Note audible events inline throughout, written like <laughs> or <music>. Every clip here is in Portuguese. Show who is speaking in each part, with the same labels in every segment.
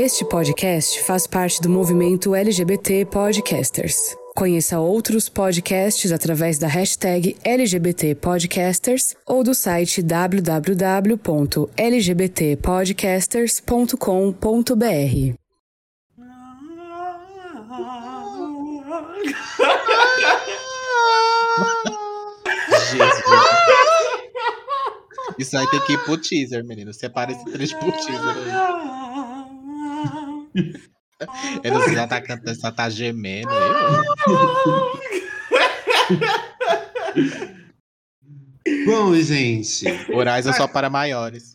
Speaker 1: Este podcast faz parte do movimento LGBT Podcasters. Conheça outros podcasts através da hashtag LGBT Podcasters ou do site www.lgbtpodcasters.com.br.
Speaker 2: Isso aí tem que ir pro teaser, menino. Separa esse trecho pro teaser aí. <laughs> Ele já tá cantando, só tá gemendo aí. <laughs>
Speaker 3: Bom, gente.
Speaker 2: Horizon só para maiores.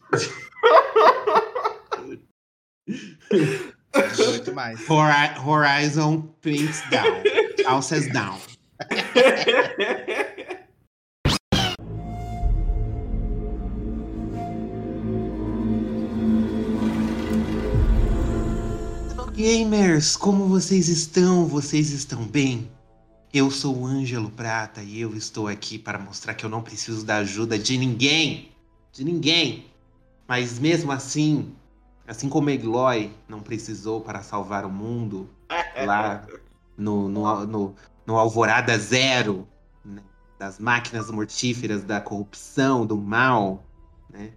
Speaker 2: Muito mais.
Speaker 3: Hori- Horizon Paints Down. Houses Down. <laughs> Gamers, como vocês estão? Vocês estão bem? Eu sou o Ângelo Prata e eu estou aqui para mostrar que eu não preciso da ajuda de ninguém. De ninguém. Mas mesmo assim, assim como Eloy não precisou para salvar o mundo <laughs> lá no, no, no, no Alvorada Zero, né, das máquinas mortíferas, da corrupção, do mal, né?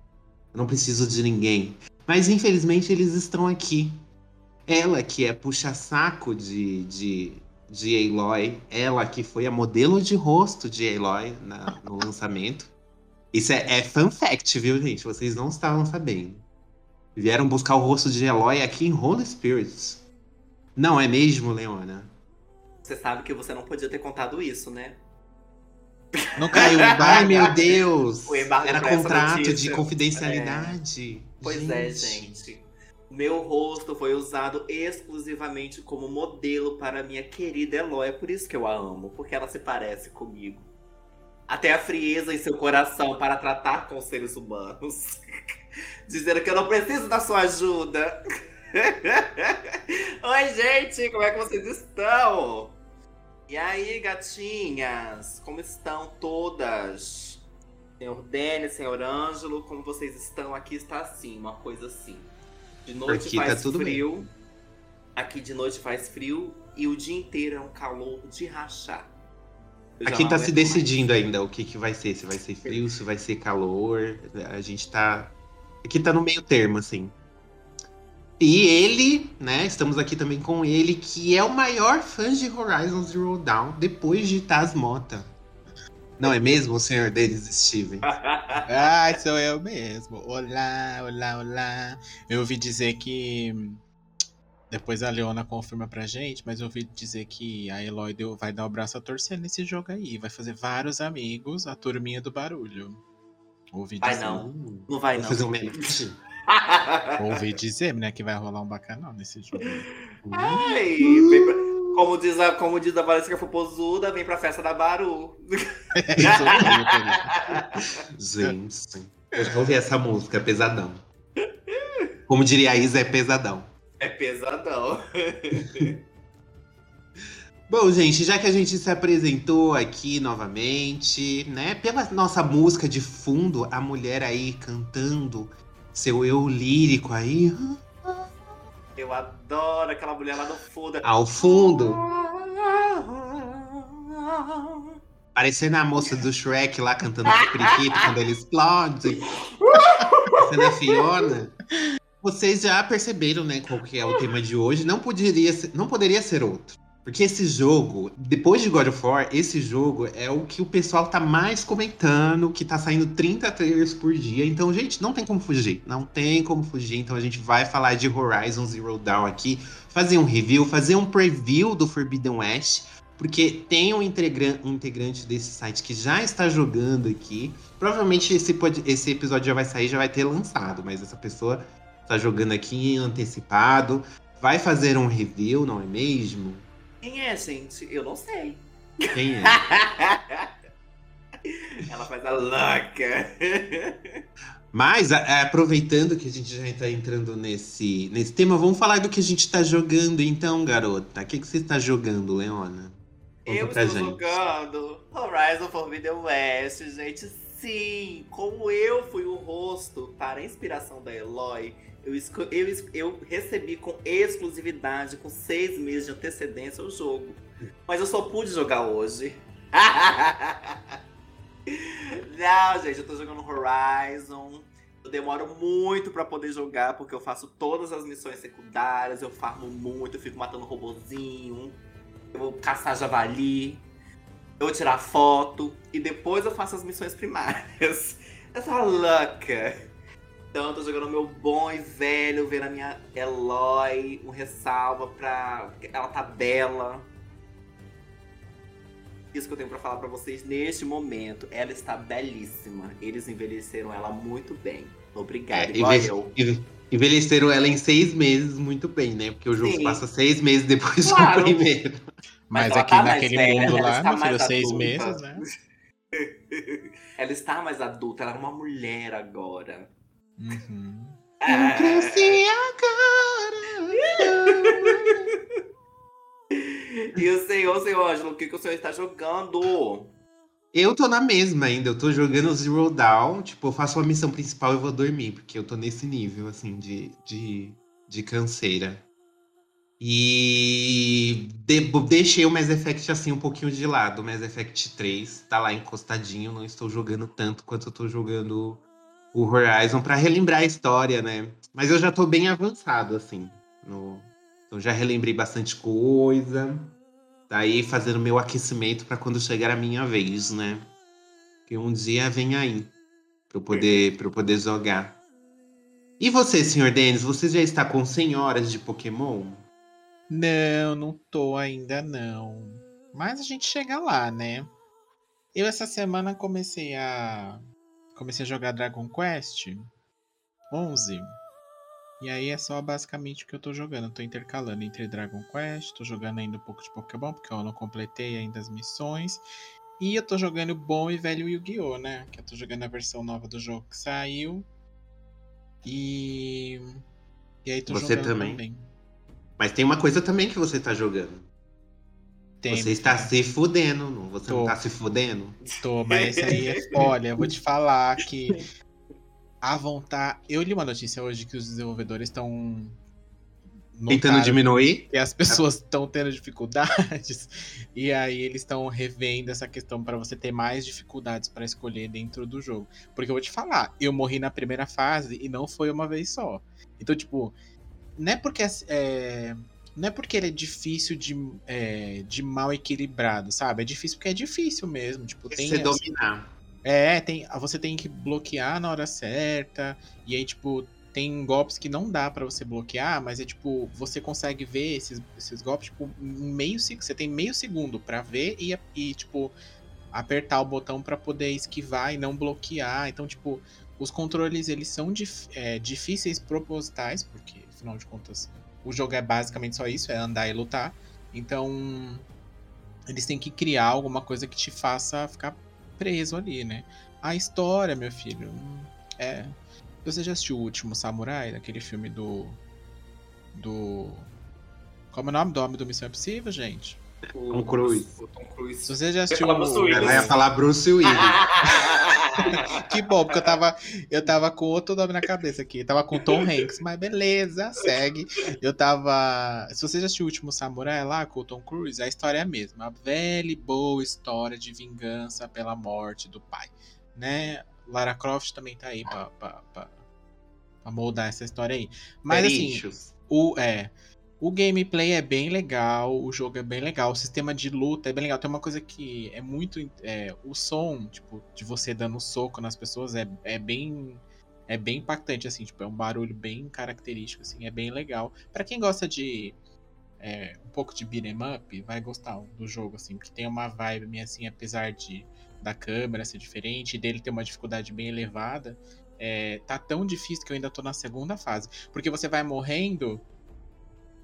Speaker 3: Eu não preciso de ninguém. Mas infelizmente eles estão aqui. Ela que é puxa-saco de, de, de Aloy, ela que foi a modelo de rosto de Aloy na- no lançamento. Isso é, é fun fact, viu, gente? Vocês não estavam sabendo. Vieram buscar o rosto de Eloy aqui em Holy Spirits. Não é mesmo, Leona?
Speaker 4: Você sabe que você não podia ter contado isso, né?
Speaker 2: Não caiu
Speaker 3: Ai, meu <laughs> Deus! Era contrato de confidencialidade.
Speaker 4: Pois é, gente. Meu rosto foi usado exclusivamente como modelo para minha querida Eloy. É por isso que eu a amo, porque ela se parece comigo. Até a frieza em seu coração para tratar com seres humanos. <laughs> Dizendo que eu não preciso da sua ajuda. <laughs> Oi, gente, como é que vocês estão? E aí, gatinhas? Como estão todas? Senhor Denis, senhor Ângelo, como vocês estão? Aqui está assim, uma coisa assim. De noite
Speaker 3: Aqui tá
Speaker 4: faz
Speaker 3: bem.
Speaker 4: frio. Aqui de noite faz frio e o dia inteiro é um calor de rachar. Eu
Speaker 3: Aqui tá se
Speaker 4: aguento mais.
Speaker 3: decidindo ainda o que, que vai ser. Se vai ser frio, se vai ser calor. A gente tá. Aqui tá no meio termo, assim. E ele, né? Estamos aqui também com ele, que é o maior fã de Horizon Zero Dawn depois de Taz Mota. Não é mesmo, o senhor deles, Steven?
Speaker 2: Ai, sou eu mesmo. Olá, olá, olá. Eu ouvi dizer que. Depois a Leona confirma pra gente, mas eu ouvi dizer que a Eloy deu- vai dar o braço a torcer nesse jogo aí. Vai fazer vários amigos, a turminha do barulho. Ouvi
Speaker 4: Vai
Speaker 2: dizer.
Speaker 4: não. Não vai, não.
Speaker 3: fazer <laughs> um.
Speaker 2: Ouvi dizer, né, que vai rolar um bacanal nesse jogo.
Speaker 4: Ai, vem pra- como, diz a, como diz a Valesca Fupozuda, vem pra festa da Baru. <laughs>
Speaker 3: Gente, eu já ouvi essa música, pesadão. Como diria a Isa, é pesadão.
Speaker 4: É pesadão. <laughs>
Speaker 3: Bom, gente, já que a gente se apresentou aqui novamente, né? Pela nossa música de fundo, a mulher aí cantando seu eu lírico aí,
Speaker 4: Eu adoro aquela mulher lá no fundo.
Speaker 3: ao fundo, parecendo a moça do Shrek lá cantando periquito quando ele explode. Parecendo a Fiona. Vocês já perceberam, né, qual que é o tema de hoje? Não poderia ser, não poderia ser outro. Porque esse jogo, depois de God of War, esse jogo é o que o pessoal tá mais comentando, que tá saindo 30 trailers por dia. Então, gente, não tem como fugir. Não tem como fugir. Então a gente vai falar de Horizon Zero Dawn aqui, fazer um review, fazer um preview do Forbidden West. Porque tem um, integra- um integrante desse site que já está jogando aqui. Provavelmente esse, pod- esse episódio já vai sair, já vai ter lançado. Mas essa pessoa está jogando aqui antecipado. Vai fazer um review, não é mesmo?
Speaker 4: Quem é, gente? Eu não sei.
Speaker 3: Quem é? <laughs>
Speaker 4: Ela faz a louca.
Speaker 3: Mas, a- aproveitando que a gente já está entrando nesse, nesse tema, vamos falar do que a gente está jogando então, garota. O que, que você está jogando, Leona? Conta
Speaker 4: Eu estou
Speaker 3: gente.
Speaker 4: jogando Horizon Forbidden West, gente. Sim, como eu fui o rosto para a inspiração da Eloy, Eu, eu, eu recebi com exclusividade, com seis meses de antecedência, o jogo. Mas eu só pude jogar hoje. <laughs> Não, gente, eu tô jogando Horizon. Eu demoro muito pra poder jogar, porque eu faço todas as missões secundárias, eu farmo muito, eu fico matando robozinho, eu vou caçar javali, eu vou tirar foto, e depois eu faço as missões primárias. Eu sou louca. Tô jogando meu bom e velho, vendo a minha Eloy, um ressalva pra. Ela tá bela. Isso que eu tenho pra falar pra vocês neste momento. Ela está belíssima. Eles envelheceram ela muito bem. Obrigada,
Speaker 3: É,
Speaker 4: igual eu.
Speaker 3: enve- Envelheceram ela em seis meses muito bem, né? Porque o jogo
Speaker 4: Sim.
Speaker 3: passa seis meses depois
Speaker 4: Claro.
Speaker 3: do primeiro.
Speaker 2: Mas,
Speaker 4: Mas
Speaker 2: aqui
Speaker 4: tá
Speaker 2: naquele
Speaker 4: velha,
Speaker 2: mundo lá, meu filho, seis
Speaker 4: adulta.
Speaker 2: meses, né? <laughs>
Speaker 4: Ela está mais adulta, ela é uma mulher agora.
Speaker 2: Uhum. <laughs>
Speaker 4: E o senhor, senhor Ângelo, o que, que o senhor está jogando?
Speaker 3: Eu tô na mesma ainda, eu tô jogando Zero Dawn, tipo, eu faço uma missão principal e vou dormir, porque eu tô nesse nível, assim, de, de, de canseira. E de- deixei o Mass Effect, assim, um pouquinho de lado. O Mass Effect 3 tá lá encostadinho, não estou jogando tanto quanto eu tô jogando o Horizon pra relembrar a história, né? Mas eu já tô bem avançado, assim, no... Então já relembrei bastante coisa. Daí fazendo meu aquecimento pra quando chegar a minha vez, né? Que um dia vem aí pra eu poder, pra eu poder jogar. E você, senhor Denis, você já está com 100 horas de Pokémon?
Speaker 2: Não, não tô ainda não. Mas a gente chega lá, né? Eu essa semana comecei a comecei a jogar Dragon Quest 11. E aí é só basicamente o que eu tô jogando. Eu tô intercalando entre Dragon Quest, tô jogando ainda um pouco de Pokémon, porque eu não completei ainda as missões. E eu tô jogando bom e velho Yu-Gi-Oh, né? Que eu tô jogando a versão nova do jogo que saiu. E e aí tô
Speaker 3: Você
Speaker 2: jogando
Speaker 3: também?
Speaker 2: também.
Speaker 3: Mas tem uma coisa também que você tá jogando. Você está
Speaker 2: tem.
Speaker 3: se fudendo, não? Você não
Speaker 2: Tô.
Speaker 3: tá se fudendo?
Speaker 2: Tô, mas esse aí é. Olha, eu vou te falar que a vontade. Eu li uma notícia hoje que os desenvolvedores estão.
Speaker 3: Tentando diminuir?
Speaker 2: Que as pessoas estão tendo dificuldades. E aí eles estão revendo essa questão para você ter mais dificuldades para escolher dentro do jogo. Porque eu vou te falar, eu morri na primeira fase e não foi uma vez só. Então, tipo, não é porque é, não é porque ele é difícil de, é, de mal equilibrado, sabe? É difícil porque é difícil mesmo. Tipo, tem
Speaker 3: você dominar.
Speaker 2: é, tem, você tem que bloquear na hora certa. E aí, tipo, tem golpes que não dá pra você bloquear, mas é tipo, você consegue ver esses, esses golpes, tipo, meio. Você tem meio segundo pra ver e, e, tipo, apertar o botão pra poder esquivar e não bloquear. Então, tipo, os controles, eles são dif- é, difíceis propositais, porque, afinal de contas, o jogo é basicamente só isso, é andar e lutar. Então, eles têm que criar alguma coisa que te faça ficar preso ali, né? A história, meu filho, é. Você já assistiu o último Samurai, daquele filme do. Do. Como é o nome do homem do Missão Impossível, gente?
Speaker 4: O,
Speaker 3: Tom Cruise.
Speaker 4: O Tom Cruise.
Speaker 2: Se você já assistiu.
Speaker 4: falar Bruce Willis.
Speaker 3: Ela ia falar Bruce Willis. <laughs> <laughs>
Speaker 2: Que bom, porque eu tava, eu tava com outro nome na cabeça aqui. Eu tava com Tom Hanks, mas beleza, segue. Eu tava. Se você já assistiu o último Samurai lá com o Tom Cruise, a história é a mesma. A velha e boa história de vingança pela morte do pai. Né? Lara Croft também tá aí pra, pra, pra, pra moldar essa história aí. Mas assim.
Speaker 3: Perichos.
Speaker 2: O, é, o gameplay é bem legal, o jogo é bem legal, o sistema de luta é bem legal. Tem uma coisa que é muito. é, o som, tipo, de você dando soco nas pessoas é, é bem. É bem impactante, assim, tipo, é um barulho bem característico, assim, é bem legal. Pra quem gosta de é, um pouco de beat'em up, vai gostar do jogo, assim, porque tem uma vibe assim, apesar de da câmera ser diferente, dele ter uma dificuldade bem elevada, é, tá tão difícil que eu ainda tô na segunda fase. Porque você vai morrendo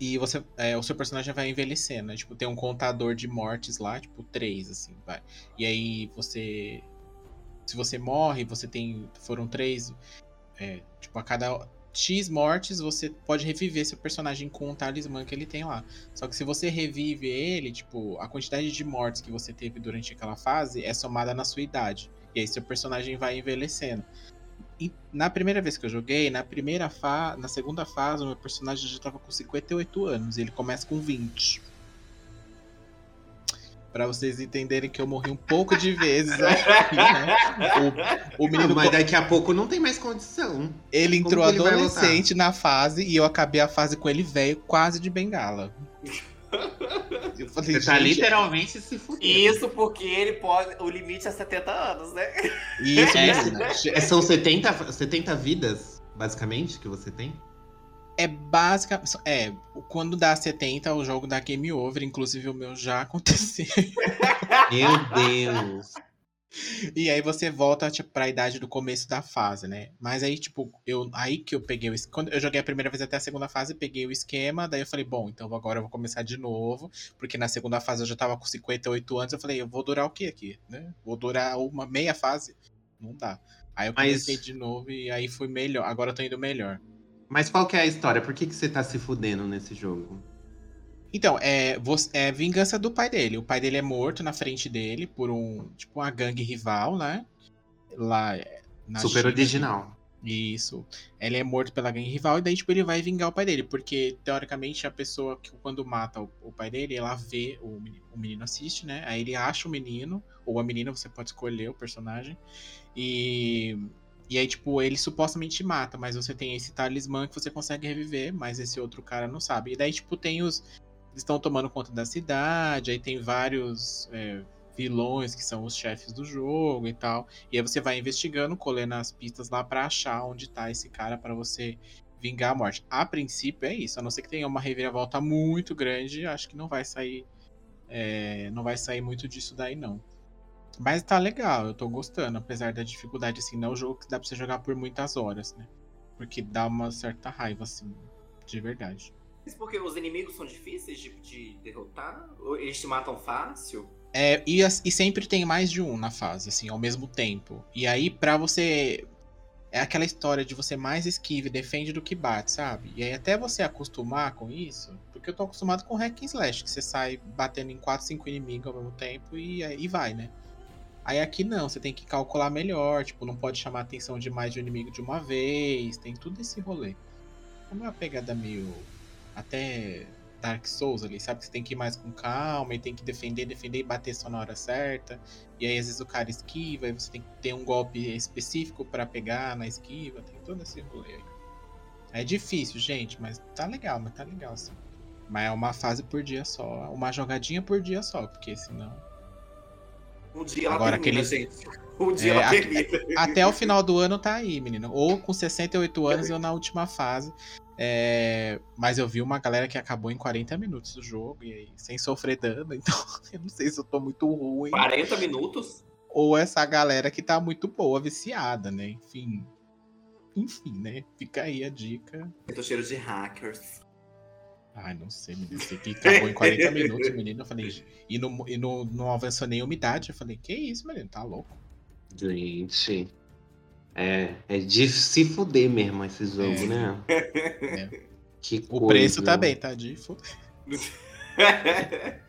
Speaker 2: e você é, o seu personagem vai envelhecendo, né? Tipo, tem um contador de mortes lá, tipo, três, assim, vai. E aí você. Se você morre, você tem. Foram três. é, tipo, a cada X mortes, você pode reviver seu personagem com um talismã que ele tem lá. Só que se você revive ele, tipo, a quantidade de mortes que você teve durante aquela fase é somada na sua idade. E aí seu personagem vai envelhecendo. E na primeira vez que eu joguei, na primeira fa na segunda fase, o meu personagem já tava com 58 anos. E ele começa com 20. Pra vocês entenderem que eu morri um pouco de vezes <laughs> aqui, né? O, o menino.
Speaker 3: Não, mas daqui a pouco não tem mais condição.
Speaker 2: Ele entrou
Speaker 3: ele
Speaker 2: adolescente na fase e eu acabei a fase com ele velho, quase de bengala. <laughs> Falei,
Speaker 3: Você tá
Speaker 2: gente,
Speaker 3: literalmente se fudendo.
Speaker 4: Isso porque ele pode. O limite é 70 anos, né?
Speaker 2: Isso,
Speaker 3: É,
Speaker 2: menina.
Speaker 3: é, são 70, 70 vidas, basicamente, que você tem?
Speaker 2: É básica. É, quando dá 70, o jogo dá game over. Inclusive, o meu já <laughs> aconteceu.
Speaker 3: Meu Deus. <laughs>
Speaker 2: E aí você volta, tipo, pra idade do começo da fase, né? Mas aí, tipo, eu, aí que eu peguei o. Quando eu joguei a primeira vez até a segunda fase, peguei o esquema. Daí eu falei, bom, então agora eu vou começar de novo. Porque na segunda fase eu já tava com 58 anos. Eu falei, eu vou durar o quê aqui, né? Vou durar uma meia fase? Não dá. Aí eu
Speaker 3: Mas-
Speaker 2: comecei de novo e aí fui melhor. Agora eu tô indo melhor.
Speaker 3: Mas qual que é a história? Por que, que você tá se fudendo nesse jogo?
Speaker 2: Então, é, é vingança do pai dele. O pai dele é morto na frente dele por um, tipo, uma gangue rival, né? Lá é, na
Speaker 3: Super
Speaker 2: China.
Speaker 3: original.
Speaker 2: Isso. Ele é morto pela gangue rival e daí, tipo, ele vai vingar o pai dele. Porque, teoricamente, a pessoa que quando mata o, o pai dele, ela vê, o menino, o menino assiste, né? Aí ele acha o menino, ou a menina, você pode escolher o personagem. E, e aí, tipo, ele supostamente mata, mas você tem esse talismã que você consegue reviver, mas esse outro cara não sabe. E daí, tipo, tem os. Eles estão tomando conta da cidade, aí tem vários é, vilões que são os chefes do jogo e tal. E aí você vai investigando, colhendo as pistas lá pra achar onde tá esse cara pra você vingar a morte. A princípio é isso, a não ser que tenha uma reviravolta muito grande, acho que não vai sair. é, não vai sair muito disso daí, não. Mas tá legal, eu tô gostando, apesar da dificuldade, assim, não é um jogo que dá pra você jogar por muitas horas, né? Porque dá uma certa raiva, assim, de verdade.
Speaker 4: Porque os inimigos são difíceis de, de derrotar? Eles te matam fácil?
Speaker 2: É, e, e sempre tem mais de um na fase, assim, ao mesmo tempo. E aí, pra você. É aquela história de você mais esquive, defende do que bate, sabe? E aí, até você acostumar com isso. Porque eu tô acostumado com hack and slash, que você sai batendo em 4, 5 inimigos ao mesmo tempo e aí vai, né? Aí aqui não, você tem que calcular melhor, tipo, não pode chamar a atenção de mais de um inimigo de uma vez, tem tudo esse rolê. Como é uma pegada meio. Até Dark Souls ali, sabe? Que você tem que ir mais com calma e tem que defender, defender e bater só na hora certa. E aí às vezes o cara esquiva, aí você tem que ter um golpe específico pra pegar na esquiva, tem todo esse rolê aí. É difícil, gente, mas tá legal, mas tá legal sim. Mas é uma fase por dia só, uma jogadinha por dia só, porque senão.
Speaker 4: Um dia
Speaker 2: Agora,
Speaker 4: termina,
Speaker 2: aquele-.
Speaker 4: Um dia
Speaker 2: É,
Speaker 4: ela
Speaker 2: a-
Speaker 4: termina.
Speaker 2: Até o final do ano tá aí, menino. Ou com 68 anos <laughs> ou na última fase. É, Mas eu vi uma galera que acabou em 40 minutos do jogo, e aí, sem sofrer dano, <laughs> então eu não sei se eu tô muito ruim.
Speaker 4: 40 minutos?
Speaker 2: Ou essa galera que tá muito boa, viciada, né? Enfim. Enfim, né? Fica aí a dica.
Speaker 4: Eu tô cheiro de hackers.
Speaker 2: Ai, não sei, menino. Esse aqui acabou em 40 <laughs> minutos, menino. Eu falei, e não, e não, não avançou nem a umidade. Eu falei, que isso, menino? Tá louco.
Speaker 3: Gente. É, é de se fuder mesmo esse jogo,
Speaker 2: É.
Speaker 3: né?
Speaker 2: É. <laughs>
Speaker 3: Que
Speaker 2: O
Speaker 3: coisa.
Speaker 2: preço tá bem, tá? De foder. <laughs>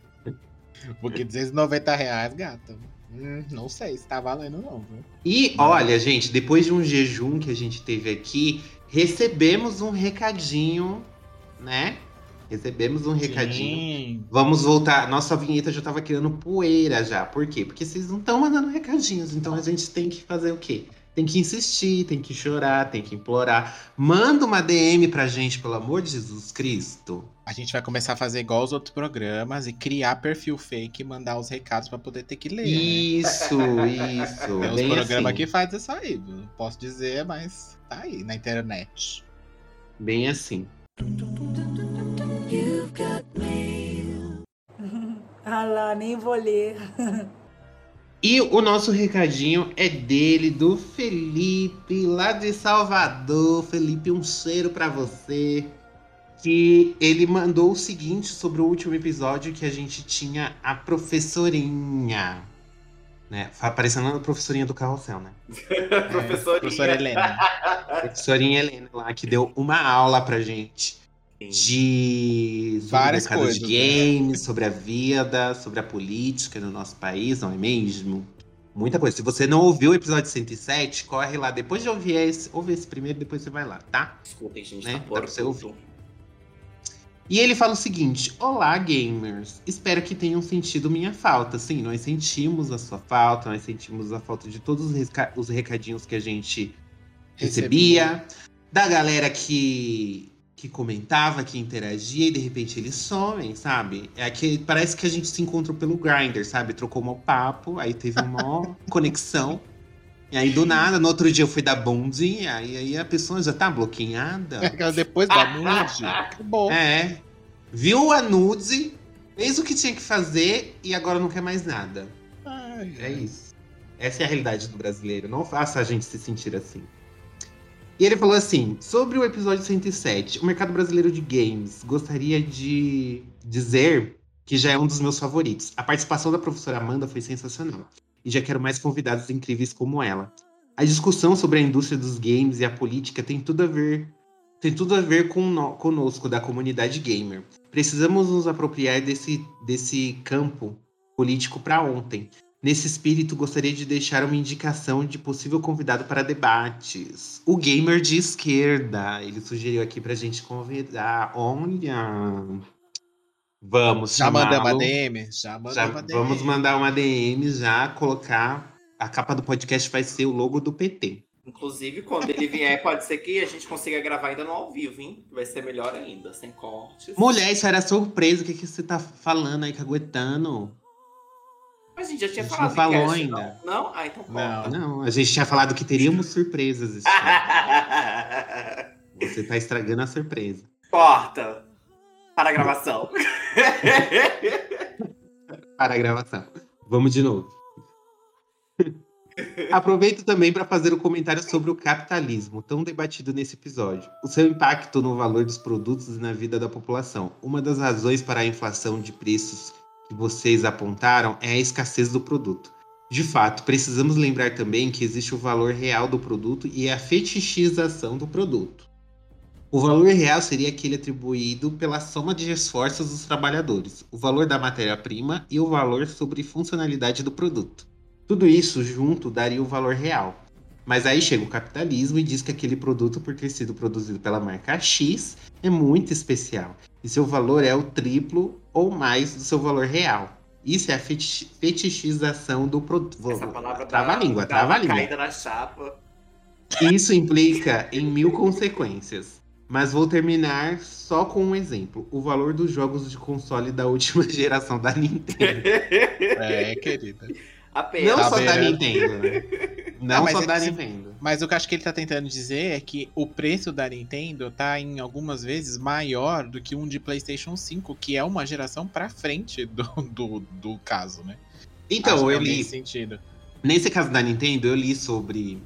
Speaker 2: Porque 290 reais, gata. Hum, não sei se tá valendo, não, viu?
Speaker 3: E olha, gente, depois de um jejum que a gente teve aqui, recebemos um recadinho, né? Recebemos um recadinho.
Speaker 2: Sim.
Speaker 3: Vamos voltar. Nossa vinheta já tava criando poeira já. Por quê? Porque vocês não estão mandando recadinhos. Então a gente tem que fazer o quê? Tem que insistir, tem que chorar, tem que implorar. Manda uma DM pra gente, pelo amor de Jesus Cristo.
Speaker 2: A gente vai começar a fazer igual os outros programas e criar perfil fake e mandar os recados pra poder ter que ler. né?
Speaker 3: Isso, isso.
Speaker 2: Tem uns
Speaker 3: bem
Speaker 2: programas
Speaker 3: assim.
Speaker 2: que faz isso aí? Não posso dizer, mas tá aí na internet.
Speaker 3: Bem assim. <laughs>
Speaker 5: Ah lá, nem vou ler. <laughs>
Speaker 3: E o nosso recadinho é dele, do Felipe, lá de Salvador. Felipe, um cheiro pra você. Que ele mandou o seguinte sobre o último episódio que a gente tinha a professorinha. Né? Parecendo a professorinha do carrossel, né? <laughs>
Speaker 4: Professorinha.
Speaker 2: Professora Helena.
Speaker 3: Professorinha Helena lá, que deu uma aula pra gente de sobre
Speaker 2: Várias coisas,
Speaker 3: de games, sobre a vida, sobre a política no nosso país, não é mesmo? Muita coisa. Se você não ouviu o episódio 107, corre lá. Depois de ouvir esse, ouve esse primeiro, depois você vai lá, tá?
Speaker 4: Desculpem, gente,
Speaker 3: Né?
Speaker 4: tá
Speaker 3: Dá pra você ouvir. E ele fala o seguinte: Olá, gamers. Espero que tenham sentido minha falta. Sim, nós sentimos a sua falta, nós sentimos a falta de todos os reca- os recadinhos que a gente recebia, da galera que, que comentava, que interagia, e de repente eles somem, sabe? É que parece que a gente se encontrou pelo Grindr, sabe? Trocou um papo, aí teve uma <laughs> conexão. E aí, do nada, no outro dia eu fui dar bonde, aí, aí a pessoa já tá bloqueada.
Speaker 2: Aquela Depois da nude, acabou.
Speaker 3: É. Viu a nude, fez o que tinha que fazer e agora não quer mais nada.
Speaker 2: Ai,
Speaker 3: É isso. Essa é a realidade do brasileiro. Não faça a gente se sentir assim. E ele falou assim: sobre o episódio 107, o mercado brasileiro de games, gostaria de dizer que já é um dos meus favoritos. A participação da professora Amanda foi sensacional. E já quero mais convidados incríveis como ela. A discussão sobre a indústria dos games e a política tem tudo a ver. Tem tudo a ver com no- conosco, da comunidade gamer. Precisamos nos apropriar desse, desse campo político para ontem. Nesse espírito, gostaria de deixar uma indicação de possível convidado para debates. O gamer de esquerda. Ele sugeriu aqui pra gente convidar. Olha. Vamos
Speaker 2: Já mandamos
Speaker 3: chamá-lo.
Speaker 2: a DM? Já
Speaker 3: Já
Speaker 2: mandamos a DM.
Speaker 3: vamos mandar uma DM já, colocar. A capa do podcast vai ser o logo do PT.
Speaker 4: Inclusive, quando ele vier, pode ser que a gente consiga gravar ainda no ao vivo, hein? Vai ser melhor ainda, sem cortes.
Speaker 3: Mulher, isso era surpresa. O que, que você tá falando aí, caguetando?
Speaker 4: Mas a gente já tinha
Speaker 3: A gente
Speaker 4: falado.
Speaker 3: não falou
Speaker 4: cast,
Speaker 3: ainda.
Speaker 4: Não? não? Ah, então conta.
Speaker 3: Não, a gente tinha falado que teríamos surpresas. <laughs> Você tá estragando a surpresa.
Speaker 4: Corta. Para a gravação. <laughs>
Speaker 3: para a gravação. Vamos de novo. <laughs> Aproveito também para fazer um comentário sobre o capitalismo, tão debatido nesse episódio. O seu impacto no valor dos produtos e na vida da população. Uma das razões para a inflação de preços que vocês apontaram é a escassez do produto. De fato, precisamos lembrar também que existe o valor real do produto e a fetichização do produto. O valor real seria aquele atribuído pela soma de esforços dos trabalhadores, o valor da matéria-prima e o valor sobre funcionalidade do produto. Tudo isso junto daria o valor real. Mas aí chega o capitalismo e diz que aquele produto, por ter sido produzido pela marca X, é muito especial. E seu valor é o triplo ou mais do seu valor real. Isso é a feti- fetichização do produto.
Speaker 4: Essa palavra
Speaker 3: Trava a
Speaker 4: dá-
Speaker 3: língua,
Speaker 4: dá
Speaker 3: trava a língua.
Speaker 4: caída na chapa.
Speaker 3: Isso implica em mil consequências. Mas vou terminar só com um exemplo: o valor dos jogos de console da última <laughs> geração da Nintendo.
Speaker 2: É, querida.
Speaker 4: Apenas.
Speaker 3: Não
Speaker 2: Tá
Speaker 3: só da? Nintendo, né? Não
Speaker 2: Ah, mas
Speaker 3: só da
Speaker 2: se-
Speaker 3: Nintendo.
Speaker 2: Mas o que eu acho que ele tá tentando dizer é que o preço da Nintendo tá em algumas vezes maior do que um de PlayStation 5, que é uma geração pra frente do, do, do caso, né?
Speaker 3: Então, eu
Speaker 2: é nesse
Speaker 3: li.
Speaker 2: sentido.
Speaker 3: Nesse caso da Nintendo, eu li sobre.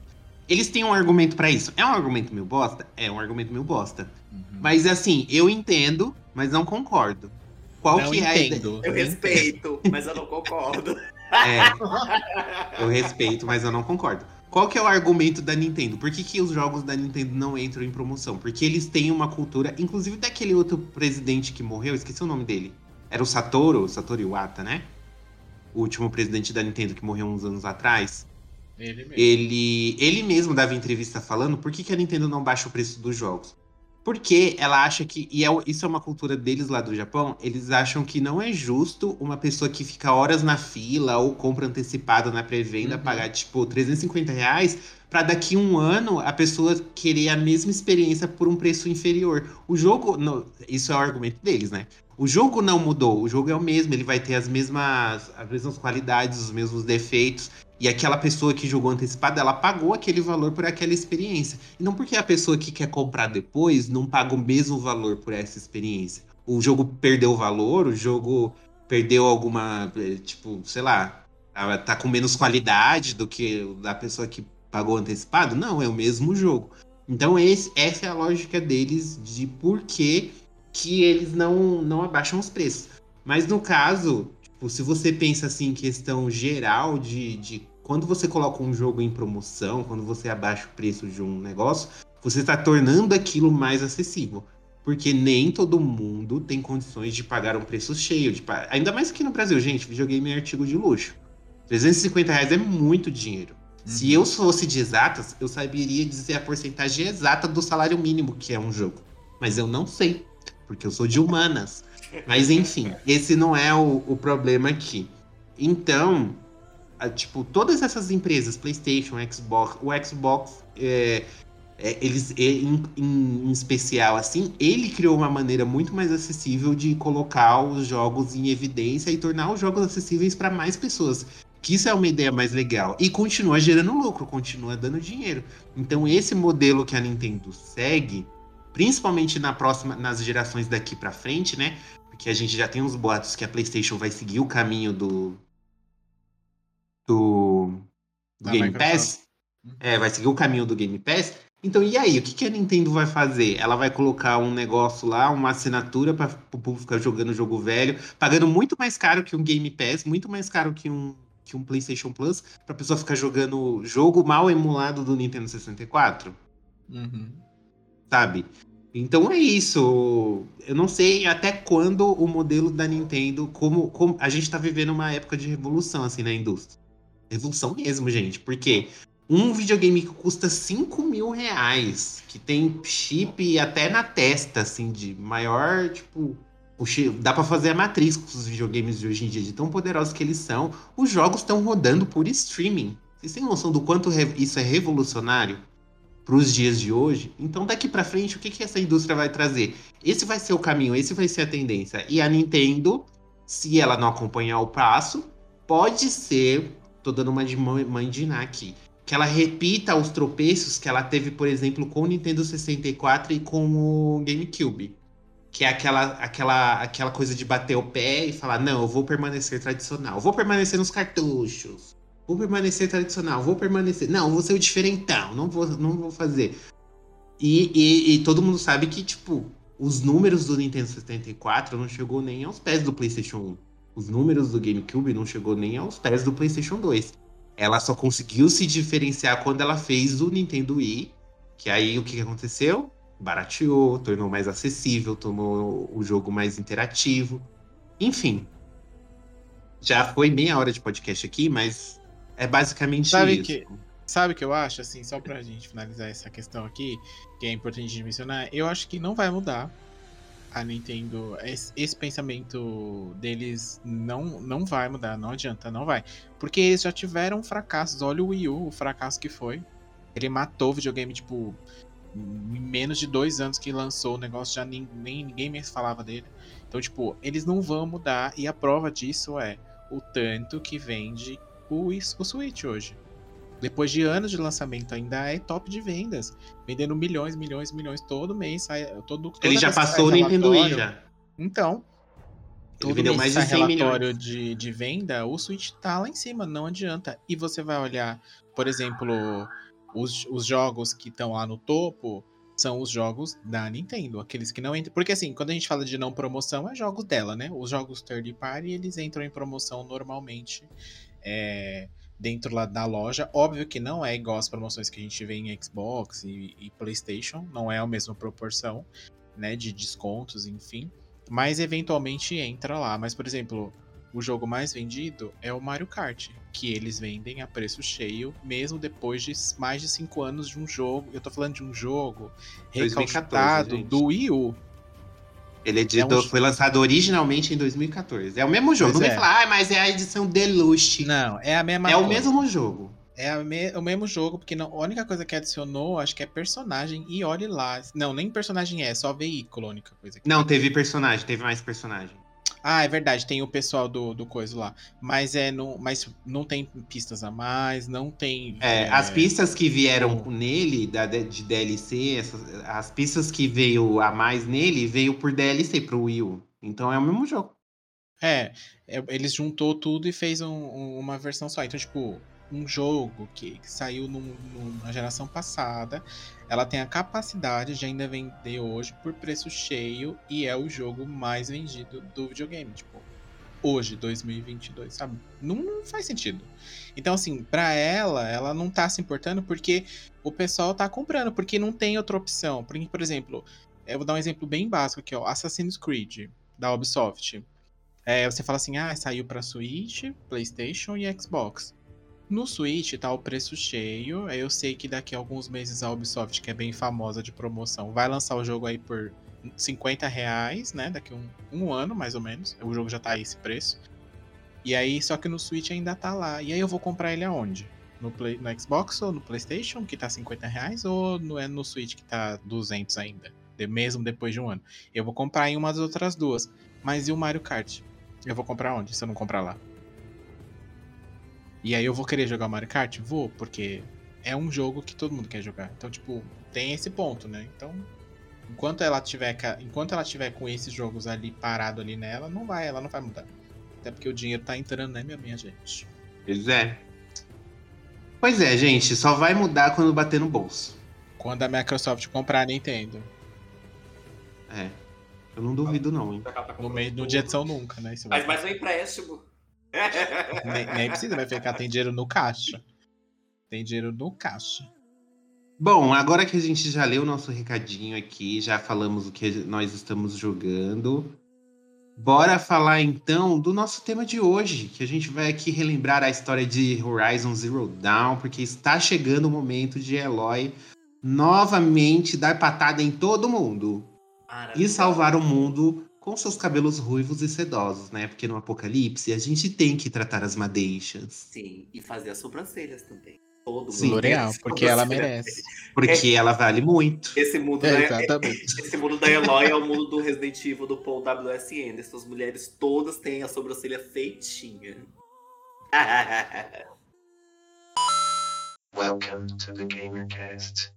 Speaker 3: Eles têm um argumento pra isso. É um argumento meio bosta? É um argumento meio bosta.
Speaker 2: Uhum.
Speaker 3: Mas assim, eu entendo, mas não concordo. Qual
Speaker 2: Não
Speaker 3: que é a ideia?
Speaker 2: entendo.
Speaker 4: Eu respeito, mas eu não concordo.
Speaker 3: É, eu respeito, mas eu não concordo. Qual que é o argumento da Nintendo? Por que, que os jogos da Nintendo não entram em promoção? Porque eles têm uma cultura, inclusive daquele outro presidente que morreu, esqueci o nome dele. Era o Satoru, Satoru Iwata, né? O último presidente da Nintendo que morreu uns anos atrás.
Speaker 2: Ele mesmo.
Speaker 3: Ele, ele mesmo dava entrevista falando por que, que a Nintendo não baixa o preço dos jogos. Porque ela acha que, e é, isso é uma cultura deles lá do Japão, eles acham que não é justo uma pessoa que fica horas na fila ou compra antecipado na pré-venda
Speaker 2: Uhum.
Speaker 3: pagar, tipo, 350 reais, pra daqui um ano a pessoa querer a mesma experiência por um preço inferior. O jogo, isso é o argumento deles, né? O jogo não mudou, o jogo é o mesmo, ele vai ter as mesmas, as mesmas qualidades, os mesmos defeitos. E aquela pessoa que jogou antecipado, ela pagou aquele valor por aquela experiência. E não porque a pessoa que quer comprar depois não paga o mesmo valor por essa experiência. O jogo perdeu valor, o jogo perdeu alguma, eh, tipo, sei lá, ah, tá com menos qualidade do que da pessoa que pagou antecipado. Não, é o mesmo jogo. Então esse, essa é a lógica deles de por que, que eles não, não abaixam os preços. Mas no caso, se você pensa assim em questão geral de, de quando você coloca um jogo em promoção, quando você abaixa o preço de um negócio, você está tornando aquilo mais acessível. Porque nem todo mundo tem condições de pagar um preço cheio. De Ainda mais aqui no Brasil, gente, videogame é artigo de luxo. 350 reais é muito dinheiro. Se
Speaker 2: Uhum.
Speaker 3: eu fosse de exatas, eu saberia dizer a porcentagem exata do salário mínimo que é um jogo. Mas eu não sei, porque eu sou de humanas. Mas enfim, esse não é o, o problema aqui. Então, a- tipo, todas essas empresas, PlayStation, Xbox, o Xbox, é, é, eles, é, em, em- em especial, assim, ele criou uma maneira muito mais acessível de colocar os jogos em evidência e tornar os jogos acessíveis para mais pessoas. Que isso é uma ideia mais legal. E continua gerando lucro, continua dando dinheiro. Então, esse modelo que a Nintendo segue, principalmente na próxima, nas gerações daqui para frente, né? Porque a gente já tem uns boatos que a PlayStation vai seguir o caminho do. do. do Game. Pass. É, vai seguir o caminho do Game Pass. Então, e aí? O que, que a Nintendo vai fazer? Ela vai colocar um negócio lá, uma assinatura para o povo ficar jogando jogo velho, pagando muito mais caro que um Game Pass, muito mais caro que um, que um PlayStation Plus, pra pessoa ficar jogando jogo mal emulado do Nintendo 64?
Speaker 2: Uhum.
Speaker 3: sabe? Então é isso. Eu não sei até quando o modelo da Nintendo, como, como a gente tá vivendo uma época de revolução assim na indústria. Revolução mesmo, gente. Porque um videogame que custa 5 mil reais, que tem chip até na testa, assim, de maior, tipo. Dá pra fazer a matriz com os videogames de hoje em dia, de tão poderosos que eles são. Os jogos estão rodando por streaming. Vocês têm noção do quanto isso é revolucionário? Para os dias de hoje. Então, daqui para frente, o que, que essa indústria vai trazer? Esse vai ser o caminho, esse vai ser a tendência. E a Nintendo, se ela não acompanhar o passo, pode ser, tô dando uma de Ná aqui, que ela repita os tropeços que ela teve, por exemplo, com o Nintendo 64 e com o GameCube. Que é aquela, aquela, aquela coisa de bater o pé e falar: não, eu vou permanecer tradicional, eu vou permanecer nos cartuchos, Vou permanecer tradicional, vou permanecer. Não, vou ser o diferentão, não vou, não vou fazer. E, e, e todo mundo sabe que, tipo, os números do Nintendo 64 não chegou nem aos pés do PlayStation 1. Os números do GameCube não chegou nem aos pés do PlayStation 2. Ela só conseguiu se diferenciar quando ela fez o Nintendo Wii. Que aí o que aconteceu? Barateou, tornou mais acessível, tornou o jogo mais interativo. Enfim. Já foi meia hora de podcast aqui, mas é basicamente
Speaker 2: Sabe
Speaker 3: isso.
Speaker 2: que- Sabe o que eu acho, assim, só pra gente finalizar essa questão aqui, que é importante de mencionar, eu acho que não vai mudar a Nintendo. Esse, esse pensamento deles não, não vai mudar, não adianta, não vai. Porque eles já tiveram fracassos. Olha o Wii U, o fracasso que foi. Ele matou o videogame, tipo, em menos de dois anos que lançou o negócio, já nem, nem ninguém mais falava dele. Então, tipo, eles não vão mudar, e a prova disso é o tanto que vende o, o Switch hoje. Depois de anos de lançamento, ainda é top de vendas. Vendendo milhões, milhões, milhões todo mês. Sai, todo,
Speaker 3: Ele já passou o Nintendo Wii já.
Speaker 2: Então,
Speaker 3: Ele
Speaker 2: todo
Speaker 3: vendeu
Speaker 2: mês
Speaker 3: mais de 100
Speaker 2: relatório
Speaker 3: milhões.
Speaker 2: de, de venda, o Switch tá lá em cima, não adianta. E você vai olhar, por exemplo, os, os jogos que estão lá no topo são os jogos da Nintendo, aqueles que não entram. Porque assim, quando a gente fala de não promoção, é jogos dela, né? Os jogos third party, eles entram em promoção normalmente é, dentro lá da loja. Óbvio que não é igual as promoções que a gente vê em Xbox e, e PlayStation, não é a mesma proporção, né? De descontos, enfim. Mas eventualmente entra lá. Mas, por exemplo, o jogo mais vendido é o Mario Kart, que eles vendem a preço cheio, mesmo depois de mais de 5 anos de um jogo. Eu tô falando de um jogo
Speaker 3: 2014,
Speaker 2: recalchutado
Speaker 3: gente.
Speaker 2: do Wii U.
Speaker 3: Ele é de-
Speaker 2: É um
Speaker 3: foi lançado originalmente em 2014. É o mesmo jogo.
Speaker 2: Pois
Speaker 3: não
Speaker 2: é.
Speaker 3: vem falar, ah, mas é a edição Deluxe.
Speaker 2: Não, é a mesma
Speaker 3: é o
Speaker 2: coisa.
Speaker 3: mesmo jogo.
Speaker 2: É me- o mesmo jogo, porque não, a única coisa que adicionou, acho que é personagem, e olhe lá. Não, nem personagem é, só veículo, a única coisa que
Speaker 3: Não, teve personagem, teve mais personagem.
Speaker 2: Ah, é verdade, tem o pessoal do, do coisa lá. Mas é não, mas não tem pistas a mais, não tem.
Speaker 3: É, as pistas que vieram nele, da, de DLC, essas- as pistas que veio a mais nele, veio por DLC pro Wii U. Então é o mesmo jogo.
Speaker 2: É, é, eles juntou tudo e fez um- uma versão só. Então, tipo, um jogo que, que saiu num- num- na geração passada, ela tem a capacidade de ainda vender hoje por preço cheio e é o jogo mais vendido do videogame. Tipo, hoje, 2022, sabe? Não, não faz sentido. Então, assim, pra ela, ela não tá se importando porque o pessoal tá comprando, porque não tem outra opção. Porque, por exemplo, eu vou dar um exemplo bem básico aqui, ó. Assassin's Creed, da Ubisoft. é, você fala assim, ah, saiu pra Switch, Playstation e Xbox. No Switch tá o preço cheio. Eu sei que daqui a alguns meses a Ubisoft, que é bem famosa de promoção, vai lançar o jogo aí por 50 reais, né? Daqui um, um ano, mais ou menos. O jogo já tá aí esse preço. E aí, só que no Switch ainda tá lá. E aí eu vou comprar ele aonde? No, Play, no Xbox ou no Playstation, que tá 50 reais, ou no, é no Switch que tá 200 ainda? De, mesmo depois de um ano. Eu vou comprar em uma das outras duas. Mas e o Mario Kart? Eu vou comprar onde, se eu não comprar lá? E aí eu vou querer jogar Mario Kart? Vou, porque é um jogo que todo mundo quer jogar. Então, tipo, tem esse ponto, né? Então, enquanto ela tiver, enquanto ela tiver com esses jogos ali parado ali nela, não vai, ela não vai mudar. Até porque o dinheiro tá entrando, né, minha, minha gente?
Speaker 3: Pois é. Pois é, gente, só vai mudar quando bater no bolso.
Speaker 2: Quando a Microsoft comprar a Nintendo.
Speaker 3: É. Eu não duvido, não, hein?
Speaker 2: No meio do dia de São Nunca, né?
Speaker 4: Mas mais um empréstimo.
Speaker 2: Nem, nem precisa, vai ficar, tem dinheiro no caixa. Tem dinheiro no caixa.
Speaker 3: Bom, agora que a gente já leu o nosso recadinho aqui, já falamos o que nós estamos jogando, bora falar então do nosso tema de hoje, que a gente vai aqui relembrar a história de Horizon Zero Dawn, porque está chegando o momento de Eloy novamente dar patada em todo mundo e salvar o mundo com seus cabelos ruivos e sedosos, né? Porque no apocalipse a gente tem que tratar as madeixas.
Speaker 4: Sim, e fazer as sobrancelhas também.
Speaker 2: Todo Sim, L'Oreal, porque ela merece.
Speaker 3: Porque é, ela vale muito.
Speaker 4: Esse mundo, é, da, exatamente. <laughs> esse mundo da Eloy é o mundo do Resident Evil do Paul W.S. Anderson. As mulheres todas têm a sobrancelha feitinha. Welcome to the GamerCast.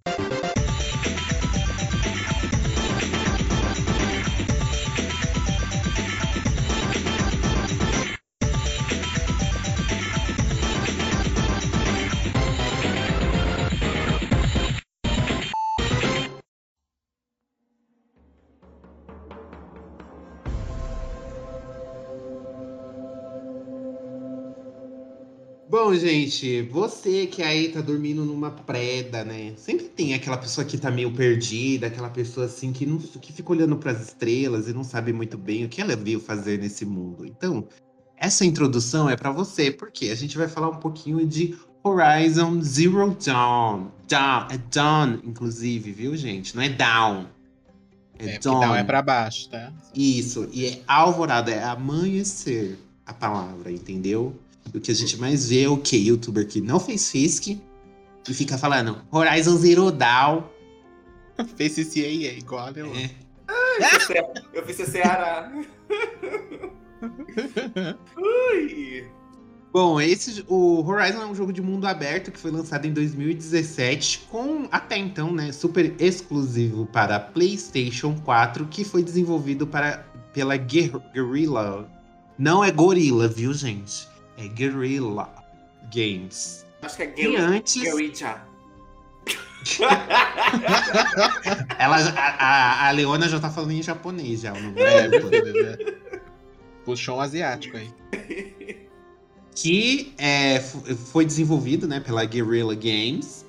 Speaker 3: Bom, gente, você que aí tá dormindo numa preda, né? Sempre tem aquela pessoa que tá meio perdida, aquela pessoa assim que, não, que fica olhando para as estrelas e não sabe muito bem o que ela veio fazer nesse mundo. Então, essa introdução é para você, porque a gente vai falar um pouquinho de Horizon Zero Dawn. Dawn, é Dawn, inclusive, viu, gente? Não é Down.
Speaker 2: É, é Dawn. Down é pra baixo, tá?
Speaker 3: Isso, e é alvorada, é amanhecer a palavra, entendeu? O que a gente mais vê é o que? Youtuber que não fez Fisk e fica falando Horizon Zero Dawn. <laughs>
Speaker 2: fez CCA, igual a Leon. É.
Speaker 4: eu fiz Ceará. Ui. <laughs>
Speaker 3: Bom, esse, o Horizon é um jogo de mundo aberto que foi lançado em 2017, com até então, né, super exclusivo para PlayStation 4, que foi desenvolvido para, pela Guerrilla. Não é Gorilla, viu, gente? É Guerrilla Games.
Speaker 4: Acho que é Guerrilla. E antes... Guerrilla. <laughs>
Speaker 3: Ela, a, a, Leona já tá falando em japonês já. Não <laughs> é,
Speaker 2: Puxou um asiático aí.
Speaker 3: Que é, foi desenvolvido né, pela Guerrilla Games.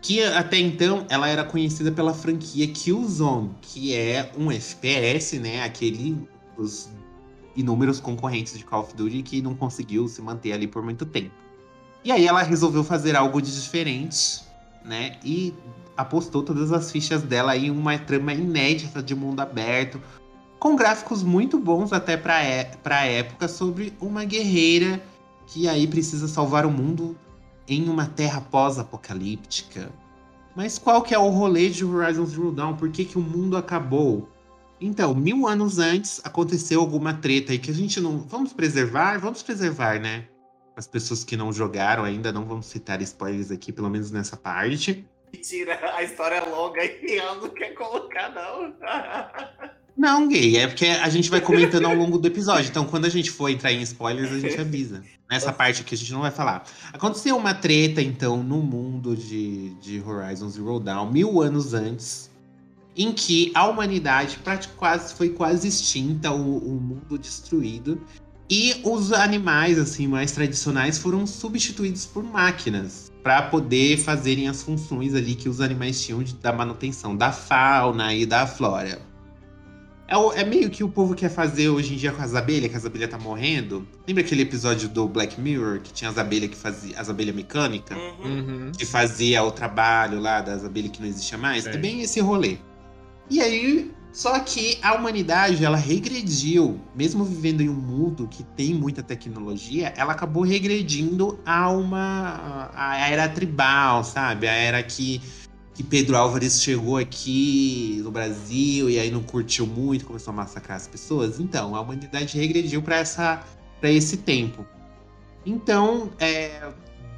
Speaker 3: Que até então ela era conhecida pela franquia Killzone, que é um FPS, né? Aquele. Os inúmeros concorrentes de Call of Duty que não conseguiu se manter ali por muito tempo. E aí ela resolveu fazer algo de diferente, né? E apostou todas as fichas dela em uma trama inédita de mundo aberto, com gráficos muito bons até para é, a época sobre uma guerreira que aí precisa salvar o mundo em uma terra pós-apocalíptica. Mas qual que é o rolê de Horizon Zero Dawn? Por que, que o mundo acabou? Então, mil anos antes aconteceu alguma treta aí que a gente não. Vamos preservar? Vamos preservar, né? As pessoas que não jogaram ainda, não vamos citar spoilers aqui, pelo menos nessa parte.
Speaker 4: Mentira, a história é longa e <laughs> eu não quer colocar, não.
Speaker 3: Não, gay, é porque a gente vai comentando ao <laughs> longo do episódio. Então, quando a gente for entrar em spoilers, a gente avisa. Nessa <laughs> parte aqui a gente não vai falar. Aconteceu uma treta, então, no mundo de, de Horizon Zero Dawn, mil anos antes em que a humanidade quase, foi quase extinta, o, o mundo destruído. E os animais assim mais tradicionais foram substituídos por máquinas para poder fazerem as funções ali que os animais tinham de, da manutenção da fauna e da flora. É, o- é meio que o povo quer fazer hoje em dia com as abelhas, que as abelhas tá morrendo. Lembra aquele episódio do Black Mirror, que tinha as abelhas que fazia as abelhas mecânicas?
Speaker 4: Uhum.
Speaker 2: Uhum.
Speaker 3: que fazia o trabalho lá das abelhas que não existia mais.
Speaker 2: Sim.
Speaker 3: É bem esse rolê. E aí, só que a humanidade, ela regrediu, mesmo vivendo em um mundo que tem muita tecnologia, ela acabou regredindo a uma a era tribal, sabe? A era que que Pedro Álvares chegou aqui no Brasil e aí não curtiu muito, começou a massacrar as pessoas. Então, a humanidade regrediu para essa para esse tempo. Então, é,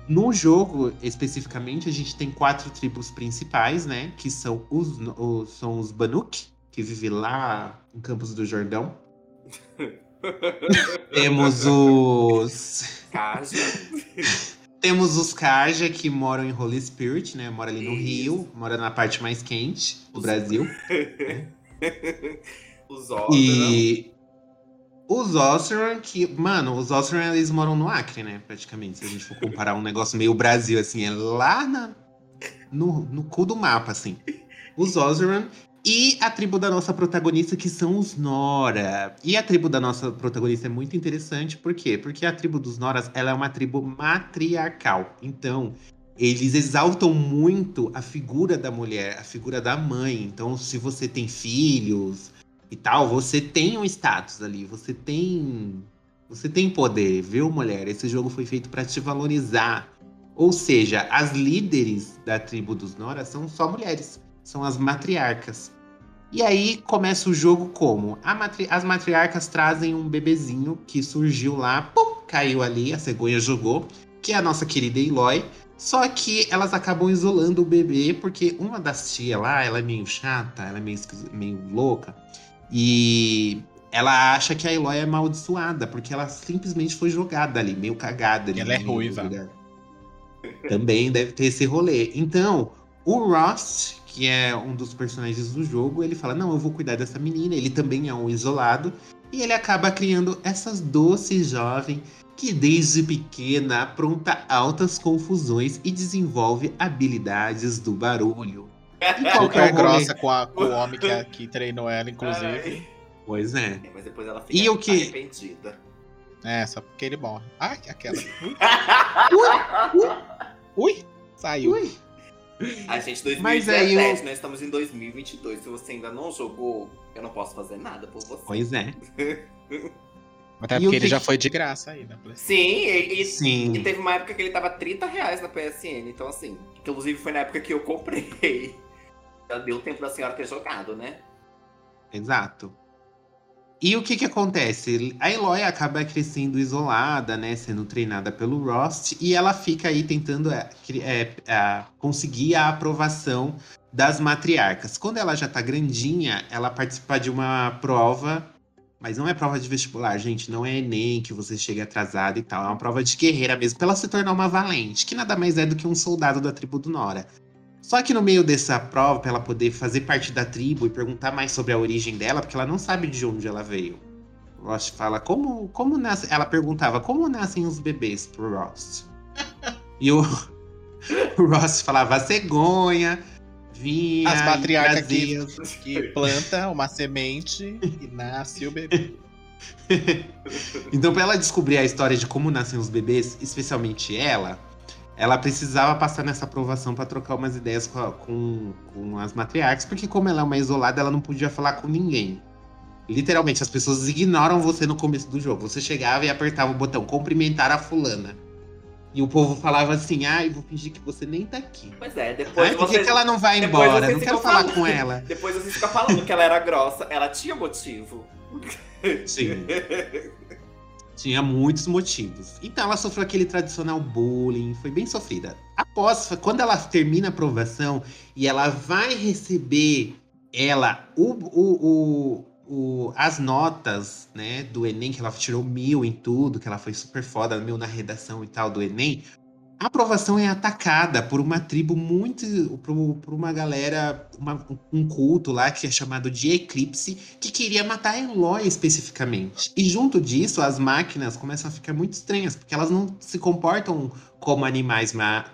Speaker 3: no jogo, especificamente, a gente tem quatro tribos principais, né? Que são os, os, são os Banuk, que vivem lá em Campos do Jordão. <laughs> Temos os.
Speaker 4: Caja. <laughs>
Speaker 3: Temos os Kaja, que moram em Holy Spirit, né? Mora ali no
Speaker 4: Isso.
Speaker 3: Rio, mora na parte mais quente do Brasil. <laughs>
Speaker 4: Os Ossos.
Speaker 3: E os Osseran, que, mano, os Osseran eles moram no Acre, né? Praticamente. Se a gente for comparar um negócio meio Brasil, assim, é lá na, no, no cu do mapa, assim. Os Osseran e a tribo da nossa protagonista, que são os Nora. E a tribo da nossa protagonista é muito interessante, por quê? Porque a tribo dos Noras, ela é uma tribo matriarcal. Então, eles exaltam muito a figura da mulher, a figura da mãe. Então, se você tem filhos, e tal, você tem um status ali, você tem você tem poder, viu, mulher? Esse jogo foi feito para te valorizar. Ou seja, as líderes da tribo dos Nora são só mulheres, são as matriarcas. E aí começa o jogo como? Matri- as matriarcas trazem um bebezinho que surgiu lá, pum, caiu ali, a cegonha jogou, que é a nossa querida Eloy. Só que elas acabam isolando o bebê, porque uma das tias lá, ela é meio chata, ela é meio, meio louca. E ela acha que a Eloy é amaldiçoada, porque ela simplesmente foi jogada ali, meio cagada. ali
Speaker 2: Ela é ruiva.
Speaker 3: lugar. Também deve ter esse rolê. Então, o Ross, que é um dos personagens do jogo, ele fala: Não, eu vou cuidar dessa menina. Ele também é um isolado. E ele acaba criando essas doces jovens que desde pequena apronta altas confusões e desenvolve habilidades do barulho. E qual que é o
Speaker 2: grossa com, a- com o homem que, que treinou ela, inclusive.
Speaker 4: Ai.
Speaker 3: Pois é.
Speaker 4: É, Mas depois ela fica
Speaker 3: E o que-
Speaker 4: arrependida.
Speaker 2: É, só porque ele morre. Ai, aquela. <laughs> Ui! Saiu.
Speaker 3: Ui.
Speaker 4: A gente,
Speaker 3: Mas
Speaker 4: 2017,
Speaker 3: aí eu-
Speaker 4: nós estamos em 2022. Se você ainda não jogou, eu não posso fazer nada por você.
Speaker 3: Pois é. <laughs>
Speaker 2: Até
Speaker 3: E
Speaker 2: porque ele
Speaker 3: que
Speaker 2: já foi de graça aí na PlayStation.
Speaker 4: Sim, e-
Speaker 3: Sim.
Speaker 4: e teve uma época que ele tava 30 reais na PSN. Então, assim, inclusive foi na época que eu comprei. Já deu tempo da senhora ter jogado, né?
Speaker 3: Exato. E o que que acontece? A Eloy acaba crescendo isolada, né? Sendo treinada pelo Rost. E ela fica aí tentando é, é, conseguir a aprovação das matriarcas. Quando ela já tá grandinha, ela participa de uma prova. Mas não é prova de vestibular, gente. Não é Enem que você chega atrasado e tal. É uma prova de guerreira mesmo, pra ela se tornar uma valente. Que nada mais é do que um soldado da tribo do Nora. Só que no meio dessa prova, pra ela poder fazer parte da tribo e perguntar mais sobre a origem dela, porque ela não sabe de onde ela veio. Ross fala, como, como nasce. Ela perguntava, como nascem os bebês pro Ross? <laughs> e o, <laughs> o Ross falava, a cegonha, vinha.
Speaker 2: As matriarcas
Speaker 3: trazia
Speaker 2: que, que planta uma semente e nasce o bebê. <laughs>
Speaker 3: Então, pra ela descobrir a história de como nascem os bebês, especialmente ela, ela precisava passar nessa aprovação pra trocar umas ideias com, a- com, com as matriarcas, porque como ela é uma isolada, ela não podia falar com ninguém. Literalmente, as pessoas ignoram você no começo do jogo. Você chegava e apertava o botão cumprimentar a fulana. E o povo falava assim, ai, vou fingir que você nem tá aqui.
Speaker 4: Pois é, depois
Speaker 3: Ai, por que, que ela não vai embora? Não quero falar
Speaker 4: falando.
Speaker 3: com ela. <laughs>
Speaker 4: Depois você fica falando que ela era grossa. Ela tinha motivo.
Speaker 3: Sim. <laughs> Tinha muitos motivos. Então ela sofreu aquele tradicional bullying, foi bem sofrida. Após, quando ela termina a aprovação e ela vai receber ela o, o, o, as notas né, do Enem, que ela tirou mil em tudo, que ela foi super foda, mil na redação e tal do Enem. A aprovação é atacada por uma tribo muito. por, por uma galera, uma- um culto lá que é chamado de Eclipse, que queria matar Eloy especificamente. E junto disso, as máquinas começam a ficar muito estranhas, porque elas não se comportam como animais ma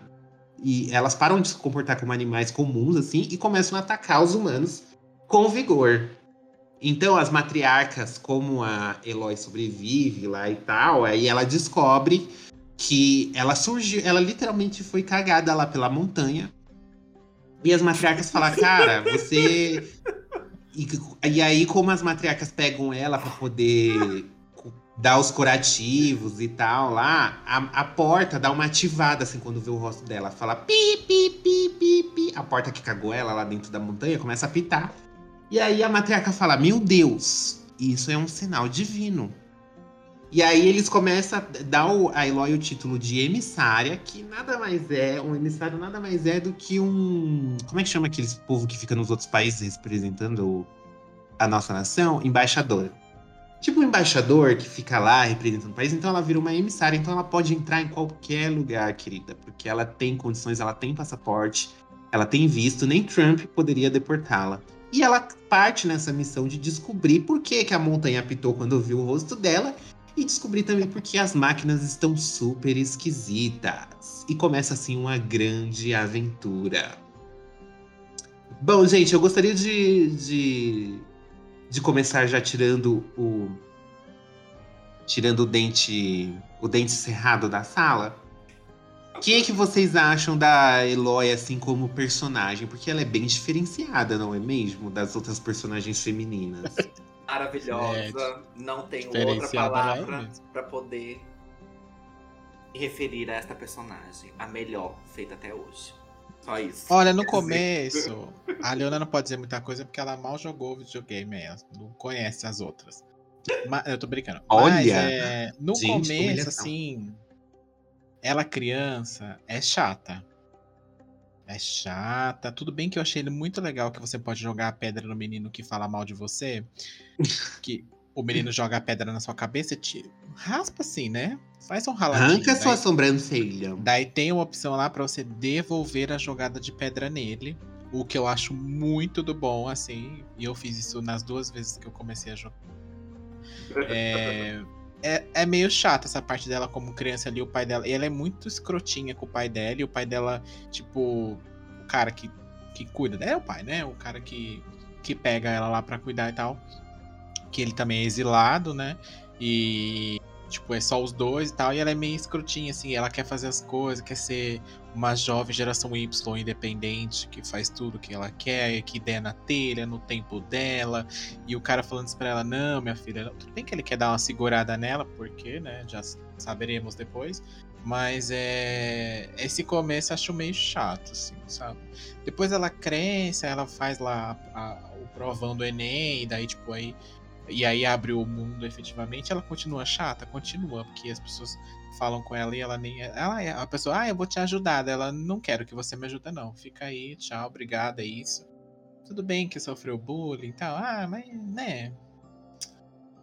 Speaker 3: e elas param de se comportar como animais comuns assim e começam a atacar os humanos com vigor. Então, as matriarcas, como a Eloy sobrevive lá e tal, aí ela descobre que ela surgiu, ela literalmente foi cagada lá pela montanha. E as matriarcas falam, cara, você. E, e aí, como as matriarcas pegam ela para poder dar os curativos e tal lá, a, a, porta dá uma ativada assim quando vê o rosto dela. Fala pi, pi, pi, pi, pi. A porta que cagou ela lá dentro da montanha começa a pitar. E aí a matriarca fala: Meu Deus, isso é um sinal divino. E aí eles começam a dar a Eloy o título de emissária, que nada mais é, um emissário nada mais é do que um. Como é que chama aqueles povo que fica nos outros países representando a nossa nação? Embaixadora. Tipo um embaixador que fica lá representando o país, então ela vira uma emissária, então ela pode entrar em qualquer lugar, querida, porque ela tem condições, ela tem passaporte, ela tem visto, nem Trump poderia deportá-la. E ela parte nessa missão de descobrir por que, que a montanha apitou quando viu o rosto dela e descobrir também porque as máquinas estão super esquisitas. E começa assim uma grande aventura. Bom, gente, eu gostaria de, de, de começar já tirando o. Tirando o dente. O dente cerrado da sala. Quem é que vocês acham da Eloy assim como personagem? Porque ela é bem diferenciada, não é mesmo? Das outras personagens femininas.
Speaker 4: Maravilhosa. É, não tenho outra palavra para poder referir a esta personagem. A melhor feita até hoje. Só isso.
Speaker 2: Olha, no começo, a Leona não pode dizer muita coisa porque ela mal jogou videogame mesmo. Não conhece as outras. Mas, eu tô brincando.
Speaker 3: Olha!
Speaker 2: Mas, é, no gente, começo, assim, ela criança é chata. É chata. Tudo bem que eu achei ele muito legal que você pode jogar a pedra no menino que fala mal de você. que o menino <laughs> joga a pedra na sua cabeça e te raspa assim, né? Faz um raladinho.
Speaker 3: Arranca sua sobrancelha.
Speaker 2: Daí tem uma opção lá para você devolver a jogada de pedra nele. O que eu acho muito do bom, assim. E eu fiz isso nas duas vezes que eu comecei a jogar. <laughs> É, é, é meio chato essa parte dela como criança ali, o pai dela. E ela é muito escrotinha com o pai dela, e o pai dela, tipo, o cara que, que cuida dela é o pai, né? O cara que, que pega ela lá pra cuidar e tal. Que ele também é exilado, né? E Tipo, é só os dois e tal. E ela é meio escrotinha, assim. Ela quer fazer as coisas, quer ser uma jovem geração Y independente, que faz tudo que ela quer, que der na telha, no tempo dela. E o cara falando isso pra ela: Não, minha filha, tudo bem que ele quer dar uma segurada nela, porque, né? Já saberemos depois. Mas é. Esse começo acho meio chato, assim, sabe? Depois ela cresce, ela faz lá a, o provão do Enem, e daí, tipo, aí e aí abre o mundo efetivamente, ela continua chata? Continua, porque as pessoas falam com ela e ela nem. É, ela é a pessoa, ah, eu vou te ajudar. Ela não quero que você me ajude, não. Fica aí, tchau, obrigada, é isso. Tudo bem que sofreu bullying e tal. Ah, mas, né.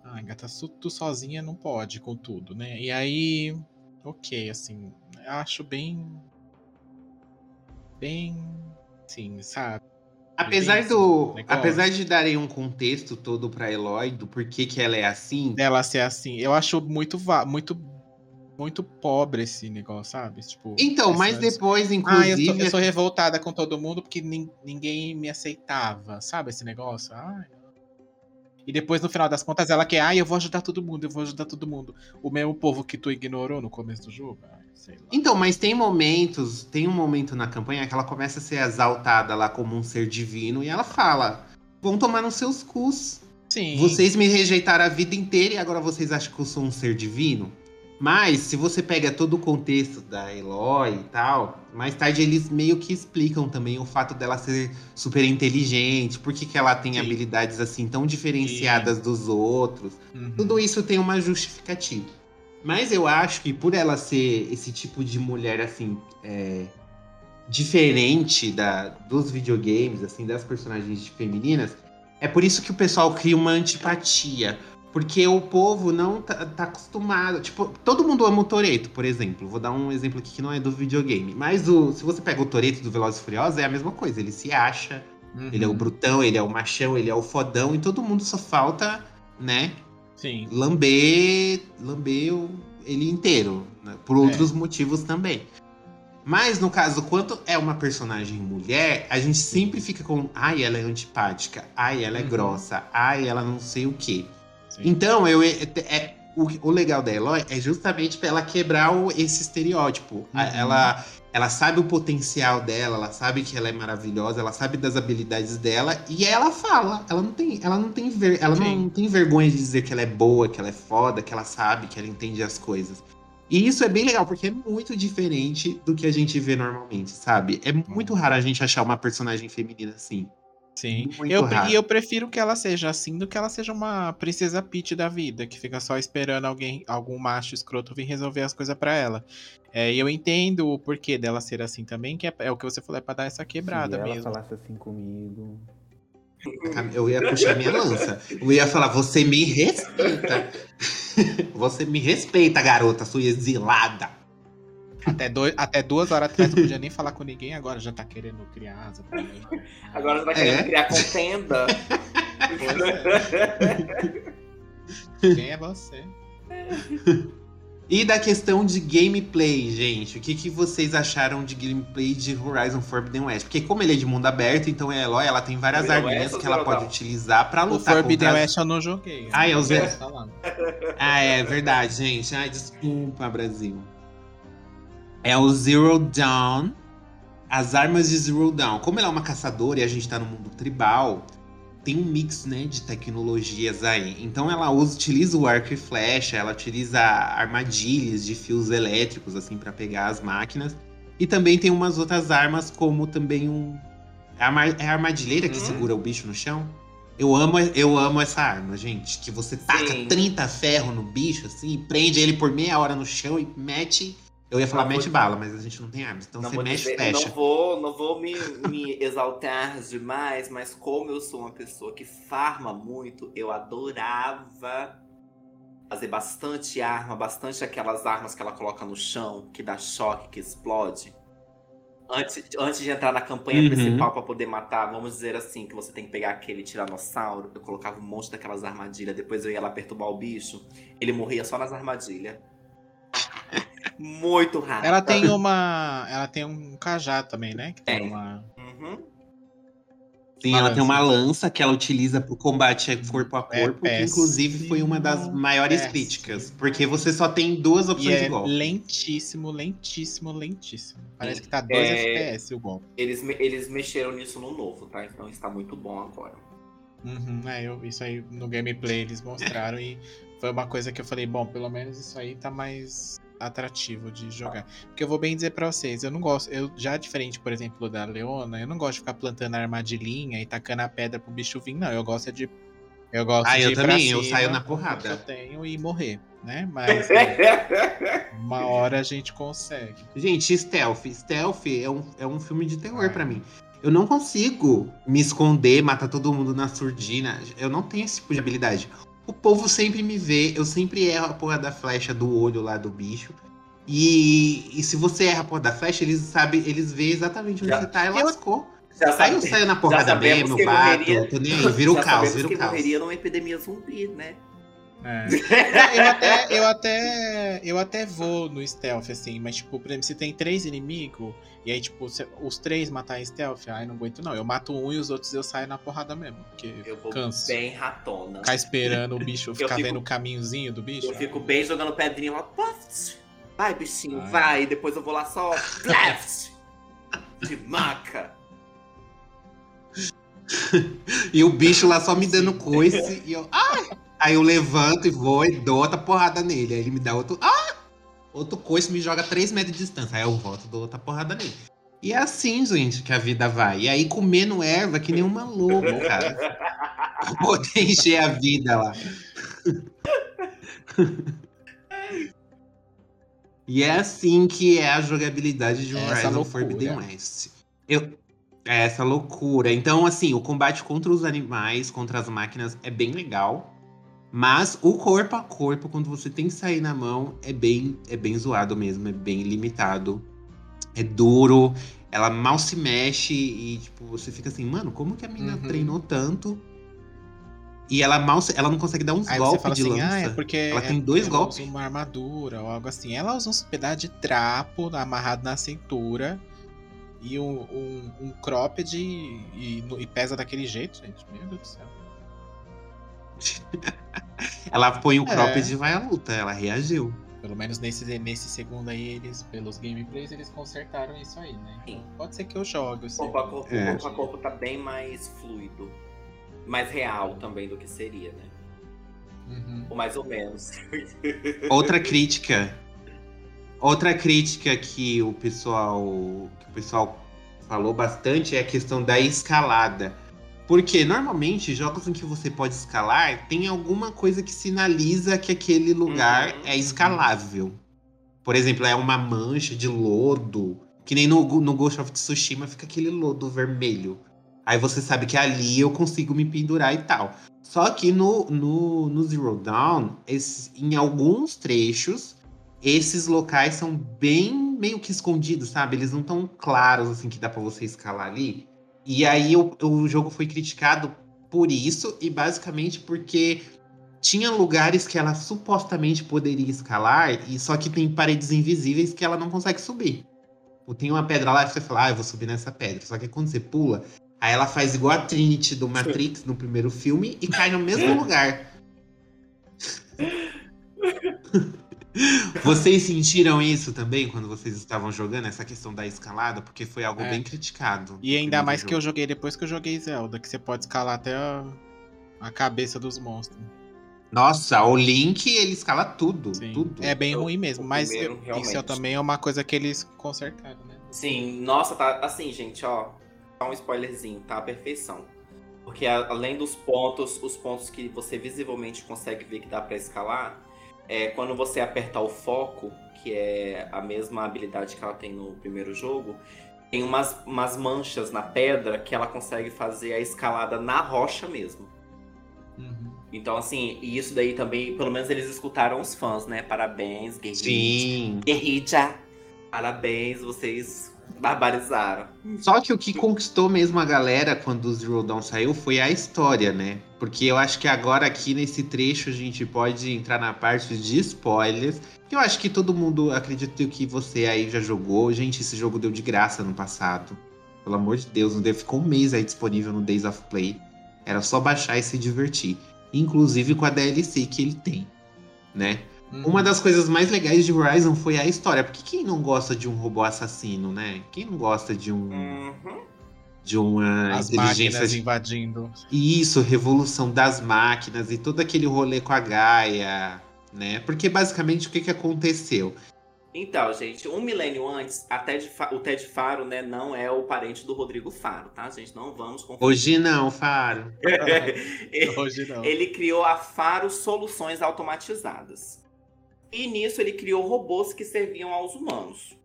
Speaker 2: Ah, gata, tu sozinha não pode com tudo, né? E aí, ok, assim, acho bem. Bem. Sim, sabe?
Speaker 3: Apesar do, apesar de darem um contexto todo para Eloy do porquê que ela é assim,
Speaker 2: dela ser assim, eu acho muito muito muito pobre esse negócio, sabe? Tipo,
Speaker 3: então, mas depois, inclusive. Ah, eu,
Speaker 2: tô, eu sou revoltada com todo mundo porque ninguém me aceitava, sabe? Esse negócio. Ai, e depois, no final das contas, ela quer, ah, eu vou ajudar todo mundo, eu vou ajudar todo mundo. O mesmo povo que tu ignorou no começo do jogo.
Speaker 3: então, mas tem momentos, tem um momento na campanha que ela começa a ser exaltada lá como um ser divino e ela fala: vão tomar nos seus cus.
Speaker 2: Sim.
Speaker 3: Vocês me rejeitaram a vida inteira e agora vocês acham que eu sou um ser divino? Mas, se você pega todo o contexto da Eloy e tal, mais tarde eles meio que explicam também o fato dela ser super inteligente, por que, ela tem Sim. habilidades assim tão diferenciadas Sim. dos outros. Uhum. Tudo isso tem uma justificativa. Mas eu acho que por ela ser esse tipo de mulher assim, é, diferente da, dos videogames, assim, das personagens femininas, é por isso que o pessoal cria uma antipatia. Porque o povo não tá, tá, acostumado. Tipo, todo mundo ama o Toreto, por exemplo. Vou dar um exemplo aqui que não é do videogame. Mas o, se você pega o Toreto do Velozes e Furiosos, é a mesma coisa. Ele se acha, uhum. ele é o brutão, ele é o machão, ele é o fodão. E todo mundo só falta, né?
Speaker 2: Sim.
Speaker 3: Lamber, lamber ele inteiro. Né? Por é. outros é. motivos também. Mas no caso, quando é uma personagem mulher, a gente sempre fica com. Ai, ela é antipática. Ai, ela é
Speaker 2: Uhum.
Speaker 3: grossa. Ai, ela não sei o quê.
Speaker 2: Sim.
Speaker 3: Então, eu, é, é- o, o legal da Eloy é justamente pra ela quebrar o- esse estereótipo. A-
Speaker 2: Uhum.
Speaker 3: Ela, ela sabe o potencial dela, ela sabe que ela é maravilhosa, ela sabe das habilidades dela e ela fala. Ela não tem, ela não tem, ver, ela
Speaker 2: Sim.
Speaker 3: não tem vergonha de dizer que ela é boa, que ela é foda, que ela sabe, que ela entende as coisas. E isso é bem legal, porque é muito diferente do que a gente vê normalmente, sabe? É muito raro a gente achar uma personagem feminina assim.
Speaker 2: Sim.
Speaker 3: Muito
Speaker 2: Eu,
Speaker 3: raro.
Speaker 2: e eu prefiro que ela seja assim do que ela seja uma princesa Peach da vida, que fica só esperando alguém, algum macho escroto vir resolver as coisas pra ela. É, e eu entendo o porquê dela ser assim também, que é, é o que você falou, é pra dar essa quebrada
Speaker 6: Se ela
Speaker 2: mesmo.
Speaker 6: falasse assim comigo.
Speaker 3: Eu ia puxar minha lança. Eu ia falar, você me respeita. <laughs> Você me respeita, garota, sua exilada.
Speaker 2: Até, dois, até duas horas atrás não podia nem falar com ninguém, agora já tá querendo criar asa pra mim. <laughs>
Speaker 4: Agora você tá querendo
Speaker 3: É.
Speaker 4: criar contenda. <laughs>
Speaker 2: Quem é você?
Speaker 3: E da questão de gameplay, gente, o que, que vocês acharam de gameplay de Horizon Forbidden West? Porque como ele é de mundo aberto, então a Eloy ela tem várias
Speaker 4: Forbidden
Speaker 3: arminhas
Speaker 4: West
Speaker 3: que ela pode utilizar pra
Speaker 2: O
Speaker 3: lutar
Speaker 2: Forbidden
Speaker 3: contra as-
Speaker 2: West eu não joguei.
Speaker 3: Ah, é o
Speaker 2: Não posso falar.
Speaker 3: Ah, é verdade, gente. Ai, desculpa, Brasil. É o Zero Dawn. As armas de Zero Dawn. Como ela é uma caçadora e a gente tá no mundo tribal, tem um mix, né, de tecnologias aí. Então ela usa, utiliza o arco e flecha, ela utiliza armadilhas de fios elétricos, assim, pra pegar as máquinas. E também tem umas outras armas, como também um. É a, é a armadilheira que
Speaker 4: Hum.
Speaker 3: segura o bicho no chão? Eu amo, eu amo essa arma, gente. Que você taca
Speaker 4: Sim.
Speaker 3: 30 ferro no bicho, assim, prende ele por meia hora no chão e mete. Eu ia falar mete bala, mas a gente não tem armas. Então
Speaker 4: Não
Speaker 3: você mexe
Speaker 4: dizer-
Speaker 3: flecha.
Speaker 4: não vou, não vou me, me <laughs> exaltar demais, mas como eu sou uma pessoa que farma muito, eu adorava fazer bastante arma, bastante aquelas armas que ela coloca no chão, que dá choque, que explode. Antes, antes de entrar na campanha
Speaker 3: Uhum.
Speaker 4: principal pra poder matar, vamos dizer assim, que você tem que pegar aquele tiranossauro, eu colocava um monte daquelas armadilhas, depois eu ia lá perturbar o bicho, ele morria só nas armadilhas. Muito rápido.
Speaker 2: Ela tem uma. Ela tem um cajá também, né? Que tem
Speaker 4: Tem.
Speaker 2: uma.
Speaker 4: Uhum.
Speaker 3: Sim,
Speaker 2: Uma
Speaker 3: ela tem uma
Speaker 2: lança.
Speaker 3: que ela utiliza pro combate corpo a
Speaker 2: É
Speaker 3: corpo, que inclusive foi uma das maiores
Speaker 2: péssimo.
Speaker 3: críticas. Porque você só tem duas
Speaker 2: E
Speaker 3: opções de
Speaker 2: é
Speaker 3: golpe.
Speaker 2: lentíssimo, lentíssimo, lentíssimo. Parece que tá 2
Speaker 4: É.
Speaker 2: FPS o golpe.
Speaker 4: Eles, eles mexeram nisso no novo, tá? Então está muito bom agora.
Speaker 2: Uhum, é, eu, isso aí no gameplay eles mostraram e foi uma coisa que eu falei, bom, pelo menos isso aí tá mais atrativo de jogar. Porque eu vou bem dizer pra vocês, eu não gosto, eu já diferente, por exemplo, da Leona, eu não gosto de ficar plantando armadilhinha e tacando a pedra pro bicho vir, não. Eu gosto é de eu gosto
Speaker 3: Ah,
Speaker 2: de
Speaker 3: eu também, eu
Speaker 2: cima
Speaker 3: saio na porrada.
Speaker 2: eu tenho e morrer, né? Mas é, <laughs> uma hora a gente consegue.
Speaker 3: Gente, Stealth. Stealth é um, é um filme de terror
Speaker 2: Ai.
Speaker 3: pra mim. Eu não consigo me esconder, matar todo mundo na surdina. Eu não tenho esse tipo de habilidade. O povo sempre me vê, eu sempre erro a porra da flecha do olho lá do bicho. E, e se você erra a porra da flecha, eles sabem, eles veem exatamente onde
Speaker 4: Já-
Speaker 3: você tá e
Speaker 2: Eu-
Speaker 3: lascou.
Speaker 4: Já,
Speaker 3: Aí eu
Speaker 4: sabe,
Speaker 3: saio na porrada mesmo, bato,
Speaker 4: morreria-
Speaker 3: tô nem aí, vira o caos, vira o caos.
Speaker 4: morreria numa epidemia zumbi, né?
Speaker 2: É. Não, <laughs> eu, até, eu, até, eu até vou no stealth, assim, mas, tipo, por exemplo, se tem três inimigos, e aí, tipo, os três matar em stealth, aí não aguento, não. Eu mato um e os outros eu saio na porrada mesmo, porque
Speaker 4: Eu vou
Speaker 2: canso.
Speaker 4: bem ratona.
Speaker 2: Ficar esperando o bicho, <laughs> ficar
Speaker 4: fico-
Speaker 2: vendo o caminhozinho do bicho.
Speaker 4: Eu fico bem jogando pedrinha lá. Vai, bichinho,
Speaker 2: Ai.
Speaker 4: vai. E depois eu vou lá só. Blast! De maca. <laughs>
Speaker 3: E o bicho lá só me dando coice e eu. Ai! Aí eu levanto e vou e dou outra porrada nele. Aí ele me dá outro. Ah! Outro coice me joga 3 metros de distância. Aí eu volto dou outra porrada nele. E é assim, gente, que a vida vai. E aí comendo erva que nem uma louca, cara. Pra poder encher a vida lá. E é assim que é a jogabilidade de
Speaker 2: É essa
Speaker 3: Horizon
Speaker 2: loucura.
Speaker 3: Forbidden West. Eu, é essa loucura. Então, assim, o combate contra os animais, contra as máquinas é bem legal. Mas o corpo a corpo, quando você tem que sair na mão, é bem, é bem zoado mesmo, é bem limitado. É duro, ela mal se mexe e, tipo, você fica assim, mano, como que a menina
Speaker 2: Uhum.
Speaker 3: treinou tanto? E ela mal, ela não consegue dar uns
Speaker 2: Aí
Speaker 3: golpes de
Speaker 2: assim,
Speaker 3: lança.
Speaker 2: ah, é porque
Speaker 3: Ela
Speaker 2: é-
Speaker 3: tem dois
Speaker 2: ela
Speaker 3: golpes.
Speaker 2: usa uma armadura ou algo assim. Ela usa uns pedaços de trapo amarrado na cintura e um, um, um cropped e, e pesa daquele jeito, gente. Meu Deus do céu. <laughs>
Speaker 3: Ela põe o
Speaker 2: É.
Speaker 3: cropped e vai à luta. Ela reagiu.
Speaker 2: Pelo menos nesse, nesse segundo aí, eles, pelos gameplays, eles consertaram isso aí, né?
Speaker 4: Sim.
Speaker 2: Pode ser que eu jogue.
Speaker 4: O corpo a corpo,
Speaker 3: É.
Speaker 4: o corpo a corpo tá bem mais fluido. Mais real também do que seria, né?
Speaker 2: Uhum.
Speaker 4: Ou mais ou menos. <laughs>
Speaker 3: Outra crítica. Outra crítica que o pessoal que o pessoal falou bastante é a questão da escalada. Porque normalmente jogos em que você pode escalar tem alguma coisa que sinaliza que aquele lugar
Speaker 4: Uhum,
Speaker 3: é escalável. Por exemplo, é uma mancha de lodo, que nem no, no Ghost of Tsushima fica aquele lodo vermelho. Aí você sabe que ali eu consigo me pendurar e tal. Só que no, no, no Zero Dawn, esses- em alguns trechos, esses locais são bem meio que escondidos, sabe? Eles não tão claros assim que dá pra você escalar ali. E aí o, o jogo foi criticado por isso e basicamente porque tinha lugares que ela supostamente poderia escalar e só que tem paredes invisíveis que ela não consegue subir. Ou Tem uma pedra lá e você fala, ah, eu vou subir nessa pedra. Só que quando você pula, aí ela faz igual a Trinity do Matrix no primeiro filme e cai no mesmo lugar. <laughs> <laughs> Vocês sentiram isso também quando vocês estavam jogando essa questão da escalada? Porque foi algo
Speaker 2: É.
Speaker 3: bem criticado.
Speaker 2: E ainda mais que eu
Speaker 3: jogo.
Speaker 2: joguei depois que eu joguei Zelda, que você pode escalar até a, a cabeça dos monstros.
Speaker 3: Nossa, o Link, ele escala tudo.
Speaker 2: Sim.
Speaker 3: Tudo.
Speaker 2: É bem ruim mesmo, mas
Speaker 4: primeiro,
Speaker 2: eu- isso é também é uma coisa que eles consertaram, né?
Speaker 4: Sim, nossa, tá assim, gente, ó. Só um spoilerzinho, tá? A perfeição. Porque além dos pontos, os pontos que você visivelmente consegue ver que dá pra escalar, é quando você apertar o foco, que é a mesma habilidade que ela tem no primeiro jogo, tem umas, umas manchas na pedra que ela consegue fazer a escalada na rocha mesmo.
Speaker 2: Uhum.
Speaker 4: Então, assim, e isso daí também, pelo menos eles escutaram os fãs, né? Parabéns, Guerrilla.
Speaker 3: Sim.
Speaker 4: Guerrilla. Parabéns, vocês barbarizaram.
Speaker 3: Só que o que conquistou mesmo a galera quando o Zero Dawn saiu foi a história, né? Porque eu acho que agora aqui nesse trecho a gente pode entrar na parte de spoilers. Eu acho que todo mundo, acredito que você aí já jogou. Gente, esse jogo deu de graça no passado. Pelo amor de Deus, não deve ficou um mês aí disponível no Days of Play. Era só baixar e se divertir. Inclusive com a DLC que ele tem, né?
Speaker 2: Uhum.
Speaker 3: Uma das coisas mais legais de Horizon foi a história. Porque quem não gosta de um robô assassino, né? Quem não gosta de um
Speaker 4: Uhum.
Speaker 3: de uma
Speaker 2: As
Speaker 3: inteligência de...
Speaker 2: invadindo.
Speaker 3: Isso, revolução das máquinas e todo aquele rolê com a Gaia, né? Porque basicamente o que, que aconteceu?
Speaker 4: Então, gente, um milênio antes, a Ted Fa- o Ted Faro, né, não é o parente do Rodrigo Faro, tá, gente? Não vamos confundir.
Speaker 3: Hoje não, Faro.
Speaker 4: ele, <laughs>
Speaker 2: Hoje não.
Speaker 4: ele criou a Faro Soluções Automatizadas. E nisso ele criou robôs que serviam aos humanos.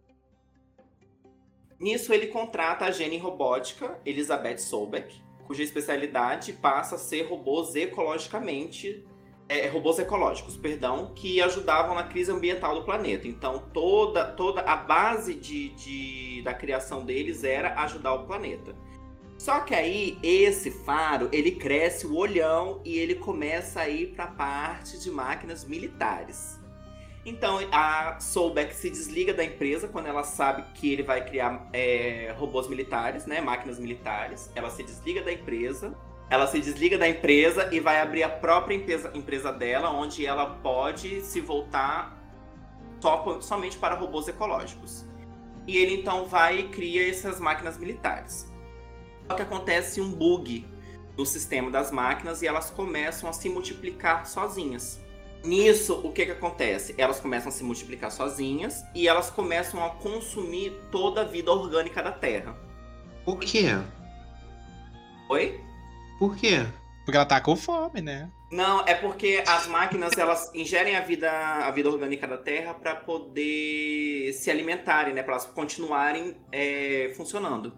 Speaker 4: Nisso ele contrata a gene robótica Elizabeth Sobeck, cuja especialidade passa a ser robôs ecologicamente é, robôs ecológicos, perdão, que ajudavam na crise ambiental do planeta. Então toda, toda a base de, de- da criação deles era ajudar o planeta. Só que aí esse faro ele cresce o olhão e ele começa a ir para a parte de máquinas militares. Então a Solbeck se desliga da empresa quando ela sabe que ele vai criar é, robôs militares, né, máquinas militares. Ela se desliga da empresa ela se desliga da empresa e vai abrir a própria empresa, empresa dela, onde ela pode se voltar só- somente para robôs ecológicos. E ele então vai e cria essas máquinas militares. Só que acontece um bug no sistema das máquinas e elas começam a se multiplicar sozinhas. Nisso, o que, que acontece? Elas começam a se multiplicar sozinhas e elas começam a consumir toda a vida orgânica da Terra.
Speaker 3: Por quê?
Speaker 4: Oi?
Speaker 3: Por quê?
Speaker 2: Porque ela tá com fome, né?
Speaker 4: Não, é porque as máquinas elas ingerem a vida, a vida orgânica da Terra para poder se alimentarem, né? Para elas continuarem é, funcionando.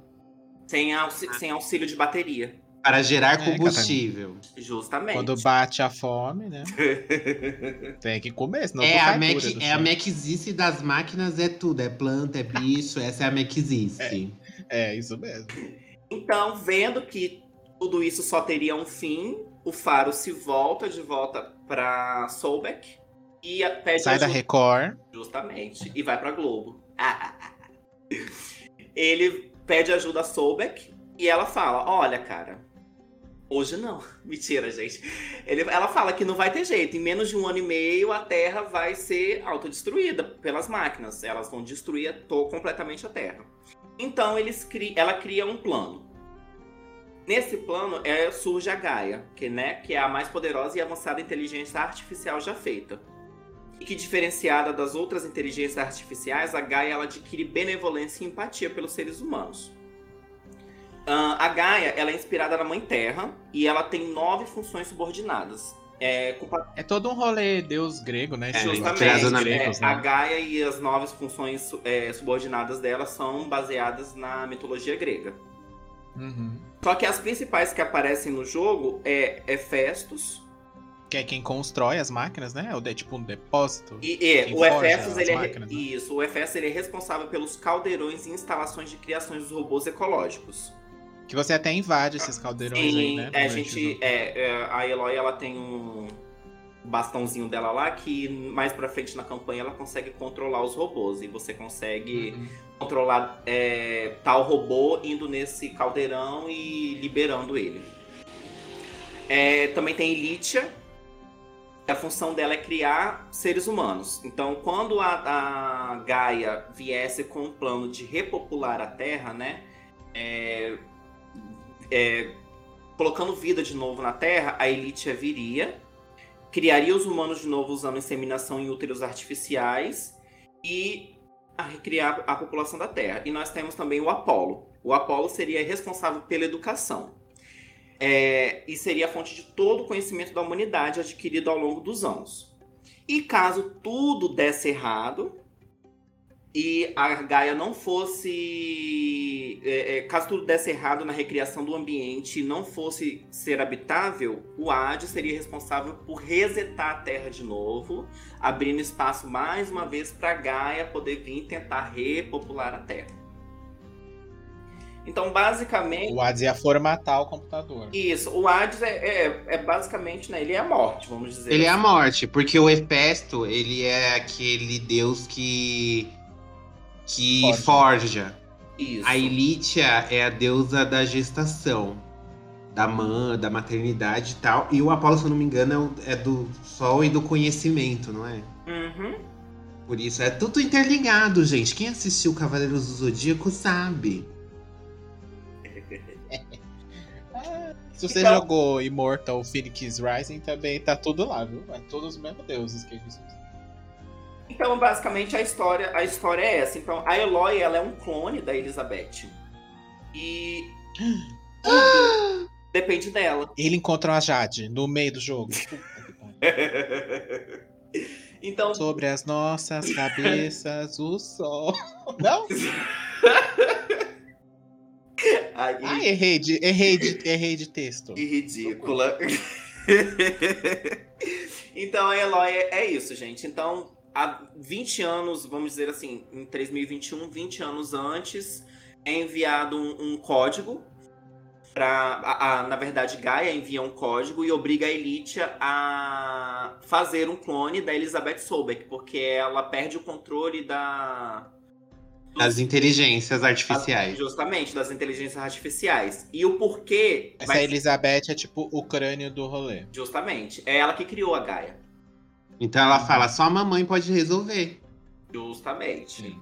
Speaker 4: Sem, auxi- sem auxílio de bateria.
Speaker 3: Para gerar
Speaker 2: É,
Speaker 3: combustível.
Speaker 4: Justamente.
Speaker 2: Quando bate a fome, né? <laughs> Tem que comer, senão
Speaker 3: É a, Mac, é a
Speaker 2: chão.
Speaker 3: Macizice das máquinas, é tudo. É planta, é bicho, essa é a Macizice.
Speaker 2: É, isso mesmo.
Speaker 4: Então, vendo que tudo isso só teria um fim, o Faro se volta de volta pra Solbeck e a- pede
Speaker 2: Sai da Record.
Speaker 4: Justamente. E vai pra Globo. <laughs> Ele pede ajuda a Solbeck e ela fala: Olha, cara, hoje não. <laughs> Mentira, gente. Ele, ela fala que não vai ter jeito. Em menos de um ano e meio, a Terra vai ser autodestruída pelas máquinas. Elas vão destruir completamente a Terra. Então eles cri- ela cria um plano. Nesse plano é, surge a Gaia, que, né, que é a mais poderosa e avançada inteligência artificial já feita e que diferenciada das outras inteligências artificiais, a Gaia ela adquire benevolência e empatia pelos seres humanos. A Gaia ela é inspirada na Mãe Terra e ela tem nove funções subordinadas. É, com
Speaker 2: É todo um rolê deus grego, né?
Speaker 3: É,
Speaker 4: justamente,
Speaker 3: na
Speaker 4: é,
Speaker 2: gregos, né?
Speaker 4: a Gaia e as nove funções é, subordinadas dela são baseadas na mitologia grega.
Speaker 2: Uhum.
Speaker 4: Só que as principais que aparecem no jogo é Hefestos,
Speaker 2: Que é quem constrói as máquinas, né? É tipo um depósito.
Speaker 4: E, e,
Speaker 2: Quem
Speaker 4: o
Speaker 2: forja
Speaker 4: Efestos,
Speaker 2: as
Speaker 4: ele é,
Speaker 2: máquinas, né?
Speaker 4: isso, o Efestos ele é responsável pelos caldeirões e instalações de criações dos robôs ecológicos.
Speaker 2: Que você até invade esses caldeirões aí,
Speaker 4: Sim,
Speaker 2: né?
Speaker 4: é, a
Speaker 2: o
Speaker 4: gente, é, é, a Eloy ela tem um bastãozinho dela lá que mais pra frente na campanha ela consegue controlar os robôs e você consegue
Speaker 2: Uhum.
Speaker 4: controlar é, tal robô indo nesse caldeirão e liberando ele. É, também tem Elitia. A função dela é criar seres humanos. Então, quando a, a Gaia viesse com um plano de repopular a Terra, né? é, é, colocando vida de novo na Terra, a Elitia viria, criaria os humanos de novo usando inseminação em úteros artificiais e a recriar a população da Terra. E nós temos também o Apolo. O Apolo seria responsável pela educação. É, e seria a fonte de todo o conhecimento da humanidade adquirido ao longo dos anos. E caso tudo desse errado e a Gaia não fosse. é, é, caso tudo desse errado na recriação do ambiente e não fosse ser habitável, o Hades seria responsável por resetar a Terra de novo, abrindo espaço mais uma vez para Gaia poder vir tentar repopular a Terra. Então, basicamente.
Speaker 2: O Hades ia formatar o computador.
Speaker 4: Isso, o Hades é, é, é basicamente, né? Ele é a morte, vamos dizer.
Speaker 3: Ele é a
Speaker 4: assim.
Speaker 3: morte, porque o Hefesto, ele é aquele deus que que
Speaker 2: Forja.
Speaker 3: forja.
Speaker 4: Isso.
Speaker 3: A Elitia é a deusa da gestação, da mãe, da maternidade e tal. E o Apolo, se eu não me engano, é é do sol e do conhecimento, não é?
Speaker 4: Uhum.
Speaker 3: Por isso é tudo interligado, gente. Quem assistiu Cavaleiros do Zodíaco sabe. <laughs>
Speaker 2: Se você
Speaker 4: Então-
Speaker 2: jogou Immortal Phoenix Rising, também tá tudo lá, viu? É todos os mesmos deuses que eles usam.
Speaker 4: Então, basicamente, a história, a história é essa. Então, a Eloy, ela é um clone da Elizabeth. E tudo <gasps> depende dela.
Speaker 2: Ele encontra a Jade no meio do jogo. <laughs>
Speaker 4: Então,
Speaker 2: Sobre as nossas <laughs> cabeças, o sol. Não? <laughs>
Speaker 4: ai,
Speaker 2: Ah, errei de, errei de, errei de texto.
Speaker 4: que ridícula. então, a Eloy é, é isso, gente. Então, há 20 anos, vamos dizer assim, em 3021, 20 anos antes, é enviado um, um código para, na verdade, Gaia envia um código e obriga a Elitia a fazer um clone da Elizabeth Sobeck, porque ela perde o controle da
Speaker 3: As inteligências artificiais.
Speaker 4: justamente das inteligências artificiais. E o porquê
Speaker 2: Essa
Speaker 4: vai-
Speaker 2: Elizabeth é tipo o crânio do rolê.
Speaker 4: justamente é ela que criou a Gaia.
Speaker 3: Então ela fala, só a mamãe pode resolver.
Speaker 4: Justamente.
Speaker 2: Sim.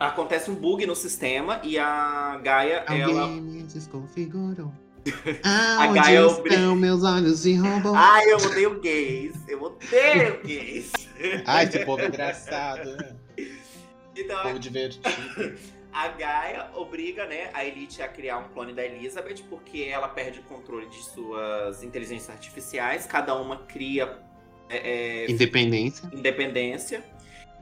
Speaker 4: Acontece um bug no sistema e a Gaia,
Speaker 3: Alguém
Speaker 4: ela.
Speaker 3: me desconfigurou. <laughs>
Speaker 4: A
Speaker 3: Aonde
Speaker 4: Gaia obri-
Speaker 3: estão meus olhos de robô?
Speaker 4: Ai, eu odeio gays. Eu odeio <laughs> gays.
Speaker 2: Ai, esse povo é engraçado, né?
Speaker 4: Então,
Speaker 2: Povo divertido. <laughs>
Speaker 4: a Gaia obriga, né, a Elite a criar um clone da Elizabeth, porque ela perde o controle de suas inteligências artificiais. Cada uma cria é, é,
Speaker 3: Independência.
Speaker 4: independência.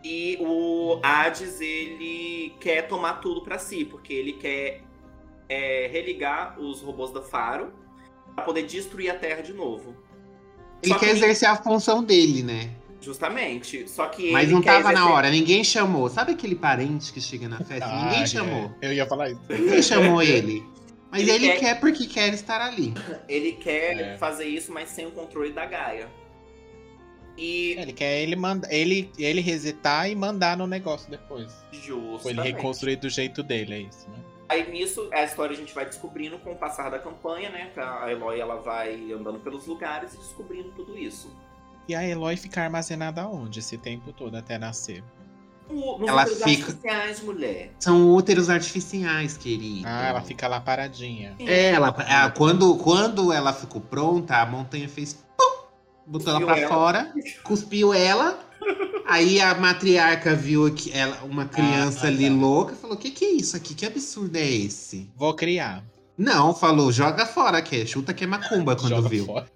Speaker 4: E o Hades, ele quer tomar tudo pra si, porque ele quer é, religar os robôs da Faro pra poder destruir a Terra de novo.
Speaker 3: Ele
Speaker 4: Só
Speaker 3: quer
Speaker 4: que-
Speaker 3: exercer a função dele, né?
Speaker 4: Justamente. Só que
Speaker 3: Mas
Speaker 4: ele
Speaker 3: não tava na
Speaker 4: exercer-
Speaker 3: hora, ninguém chamou. Sabe aquele parente que chega na festa?
Speaker 2: Ah,
Speaker 3: ninguém
Speaker 2: é.
Speaker 3: chamou.
Speaker 2: Eu ia falar isso.
Speaker 3: Ninguém chamou <laughs> ele. Mas
Speaker 4: Ele
Speaker 3: ele,
Speaker 4: quer-
Speaker 3: quer... porque quer estar ali.
Speaker 4: Ele quer
Speaker 2: É.
Speaker 4: fazer isso, mas sem o controle da Gaia. E
Speaker 2: Ele quer ele manda, ele, ele resetar e mandar no negócio depois. Ou ele
Speaker 4: justamente.
Speaker 2: reconstruir do jeito dele, é isso, né?
Speaker 4: Aí nisso, a história a gente vai descobrindo com o passar da campanha, né? A Eloy ela vai andando pelos lugares e descobrindo tudo isso.
Speaker 2: E a Eloy fica armazenada onde esse tempo todo até nascer?
Speaker 3: Ela
Speaker 4: úteros
Speaker 3: fica-
Speaker 4: artificiais, mulher.
Speaker 3: São úteros artificiais, querido.
Speaker 2: Ah, ela fica lá paradinha.
Speaker 3: É, ela, a- quando, quando ela ficou pronta, a montanha fez pum, botou ela
Speaker 4: Cuspiu
Speaker 3: pra
Speaker 4: ela.
Speaker 3: fora, cuspiu ela. Aí a matriarca viu que ela, uma criança
Speaker 2: Ah,
Speaker 3: ali
Speaker 2: tá.
Speaker 3: louca e falou: Que que é isso aqui? Que absurdo é esse?
Speaker 2: Vou criar.
Speaker 3: Não, falou: Joga fora, que chuta que é macumba quando
Speaker 2: Joga
Speaker 3: viu.
Speaker 2: fora.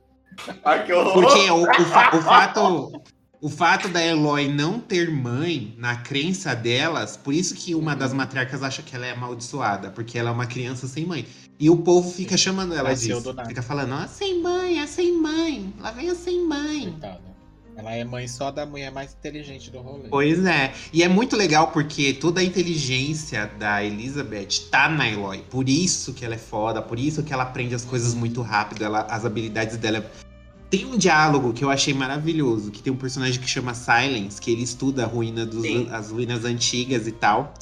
Speaker 4: Ai, que horror!
Speaker 3: Porque o, o fa- o fato. O fato da Eloy não ter mãe, na crença delas, por isso que uma das matriarcas acha que ela é amaldiçoada, porque ela é uma criança sem mãe. E o povo fica chamando ela
Speaker 2: Nasceu
Speaker 3: disso.
Speaker 2: do nada.
Speaker 3: Fica falando, ah, sem mãe, é sem mãe. Lá vem a sem mãe.
Speaker 2: Coitada. Ela é mãe só da mulher mais inteligente do rolê.
Speaker 3: Pois é. E é muito legal porque toda a inteligência da Elizabeth tá na Eloy. Por isso que ela é foda, por isso que ela aprende as coisas muito rápido, ela, as habilidades dela. Tem um diálogo que eu achei maravilhoso, que tem um personagem que chama Silence, que ele estuda a ruína dos,
Speaker 4: Sim.
Speaker 3: as ruínas antigas e tal.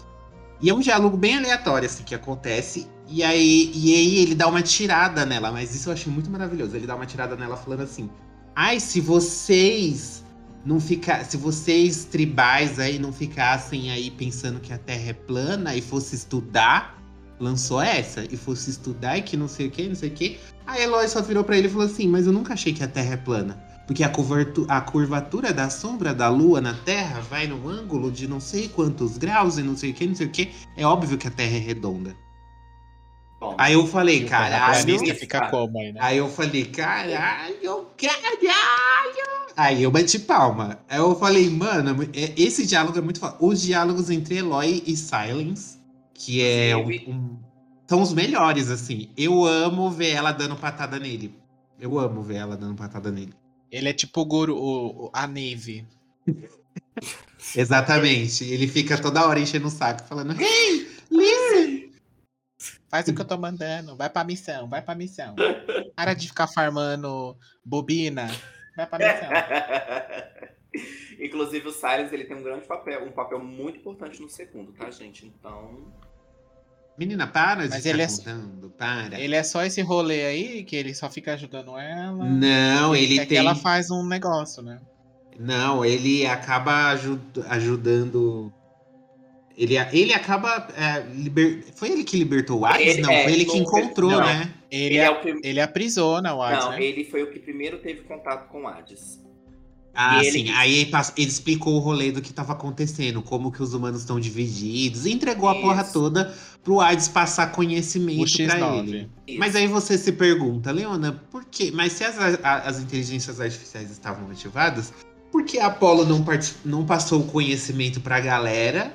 Speaker 3: E é um diálogo bem aleatório, assim, que acontece. E aí, e aí ele dá uma tirada nela, mas isso eu achei muito maravilhoso. Ele dá uma tirada nela falando assim: Ai, se vocês não ficar, se vocês tribais aí não ficassem aí pensando que a Terra é plana e fosse estudar, lançou essa e fosse estudar e que não sei o que, não sei o que. A Eloy só virou pra ele e falou assim: "Mas eu nunca achei que a Terra é plana, porque a, a curvatura da sombra da Lua na Terra vai no ângulo de não sei quantos graus e não sei o que, não sei o que. É óbvio que a Terra é redonda."
Speaker 4: Bom,
Speaker 3: Aí eu falei:
Speaker 2: E o
Speaker 3: "Caralho."
Speaker 2: terraplanista fica como aí, né?
Speaker 3: Aí eu falei, caralho, caralho. Aí eu bati palma. Aí eu falei, mano, é- esse diálogo é muito foda. Os diálogos entre Eloy e Silence, que é um, um- são os melhores, assim. Eu amo ver ela dando patada nele. Eu amo ver ela dando patada nele.
Speaker 2: Ele é tipo o guru, o, o- a Navy. <laughs>
Speaker 3: Exatamente. Ele fica toda hora enchendo o saco, falando, hey, listen.
Speaker 2: Faz o que eu tô mandando. Vai pra missão, vai pra missão. Para de ficar farmando bobina. Vai pra missão. <laughs>
Speaker 4: Inclusive o Silas ele tem um grande papel, um papel muito importante no segundo, tá, gente? Então.
Speaker 3: Menina, para de
Speaker 2: Mas
Speaker 3: ficar
Speaker 2: ele é-
Speaker 3: contando, para.
Speaker 2: Ele é só esse rolê aí que ele só fica ajudando ela.
Speaker 3: Não, ele
Speaker 2: é
Speaker 3: tem...
Speaker 2: que ela faz um negócio, né?
Speaker 3: Não, ele acaba aju- ajudando. Ele, ele acaba. é, liber- Foi ele que libertou o Hades?
Speaker 4: Ele-
Speaker 3: Não,
Speaker 4: é,
Speaker 3: foi ele que encontrou,
Speaker 4: não.
Speaker 3: né?
Speaker 2: Ele,
Speaker 4: Ele é
Speaker 2: é,
Speaker 4: o
Speaker 2: ele aprisiona o Hades,
Speaker 4: Não,
Speaker 2: né?
Speaker 4: ele foi o que primeiro teve contato com o Hades.
Speaker 3: Ah,
Speaker 4: E ele-
Speaker 3: sim. Aí ele, ele explicou o rolê do que tava acontecendo, como que os humanos estão divididos, entregou a porra
Speaker 4: Isso.
Speaker 3: toda pro Hades passar conhecimento pra
Speaker 2: X9.
Speaker 3: ele.
Speaker 4: Isso.
Speaker 3: Mas aí você se pergunta, Leona, por quê? Mas se as, a- as inteligências artificiais estavam ativadas, por que a Apollo não, parti- não passou o conhecimento pra galera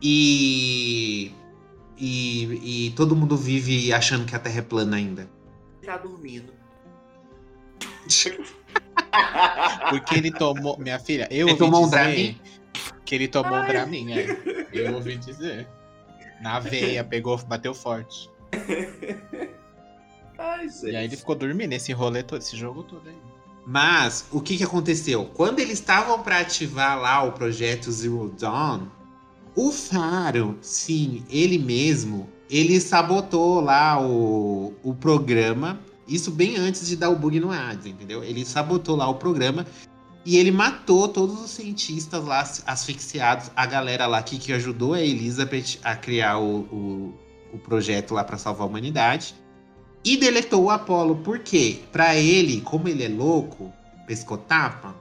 Speaker 3: e, e. e todo mundo vive achando que a Terra é plana ainda?
Speaker 4: tá dormindo. <laughs>
Speaker 2: Porque ele tomou. Minha filha, eu
Speaker 3: Ele
Speaker 2: ouvi
Speaker 3: tomou um
Speaker 2: dizer
Speaker 3: Dramin?
Speaker 2: que ele tomou um Dramin, é. Eu ouvi dizer. Na veia, pegou, bateu forte.
Speaker 4: Ai.
Speaker 2: E aí ele ficou dormindo esse rolê todo, esse jogo todo aí.
Speaker 3: Mas o que, que aconteceu? Quando eles estavam para ativar lá o projeto Zero Dawn, o Faro, sim, ele mesmo, ele sabotou lá o, o programa. Isso bem antes de dar o bug no Hades, entendeu? Ele sabotou lá o programa e ele matou todos os cientistas lá as- asfixiados, a galera lá que, que ajudou a Elizabeth a criar o, o, o projeto lá para salvar a humanidade. E deletou o Apollo, por quê? Pra ele, como ele é louco, pescotapa,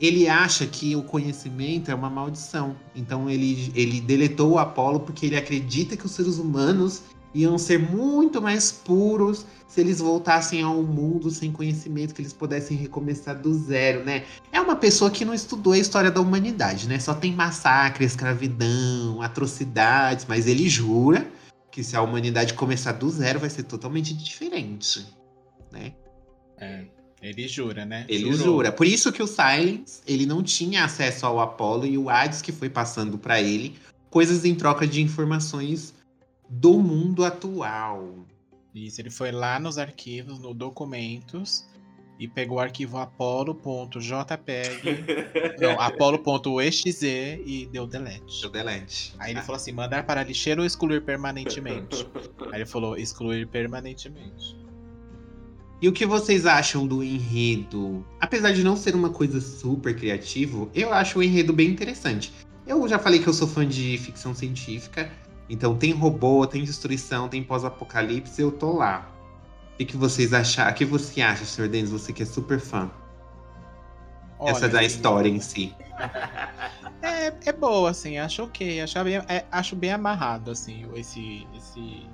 Speaker 3: ele acha que o conhecimento é uma maldição. Então ele, ele deletou o Apollo porque ele acredita que os seres humanos iam ser muito mais puros se eles voltassem a um mundo sem conhecimento, que eles pudessem recomeçar do zero, né? É uma pessoa que não estudou a história da humanidade, né? Só tem massacre, escravidão, atrocidades, mas ele jura que se a humanidade começar do zero vai ser totalmente diferente, né?
Speaker 2: É, ele jura, né?
Speaker 3: Ele
Speaker 2: Jurou.
Speaker 3: jura. Por isso que o Silence, ele não tinha acesso ao Apollo e o Hades que foi passando pra ele coisas em troca de informações do mundo atual.
Speaker 2: Isso, ele foi lá nos arquivos, no documentos, e pegou o arquivo apolo.jpg, <laughs> não, apolo.exe e deu delete.
Speaker 3: Deu delete.
Speaker 2: Aí ele falou assim, mandar para lixeira ou excluir permanentemente? <laughs> Aí ele falou, excluir permanentemente.
Speaker 3: E o que vocês acham do enredo? Apesar de não ser uma coisa super criativo, eu acho o enredo bem interessante. Eu já falei que eu sou fã de ficção científica, então tem robô, tem destruição, tem pós-apocalipse, eu tô lá. O que, que vocês acham? O que você acha, Sr. Denis? Você que é super fã. Essa da história em si. <laughs>
Speaker 2: É, é boa, assim, acho ok. Acho bem, é, acho bem amarrado, assim, esse, esse,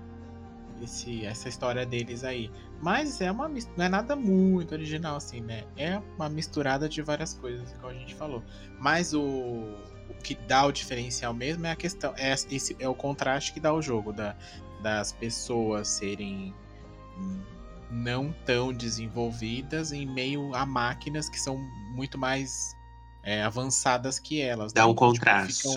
Speaker 2: esse, essa história deles aí. Mas é uma não é nada muito original, assim, né? É uma misturada de várias coisas, igual a gente falou. Mas o, o que dá o diferencial mesmo é a questão. É, esse, é o contraste que dá o jogo, da, das pessoas serem hum, não tão desenvolvidas em meio a máquinas que são muito mais é, avançadas que elas.
Speaker 3: Dá
Speaker 2: né?
Speaker 3: um
Speaker 2: Então,
Speaker 3: contraste.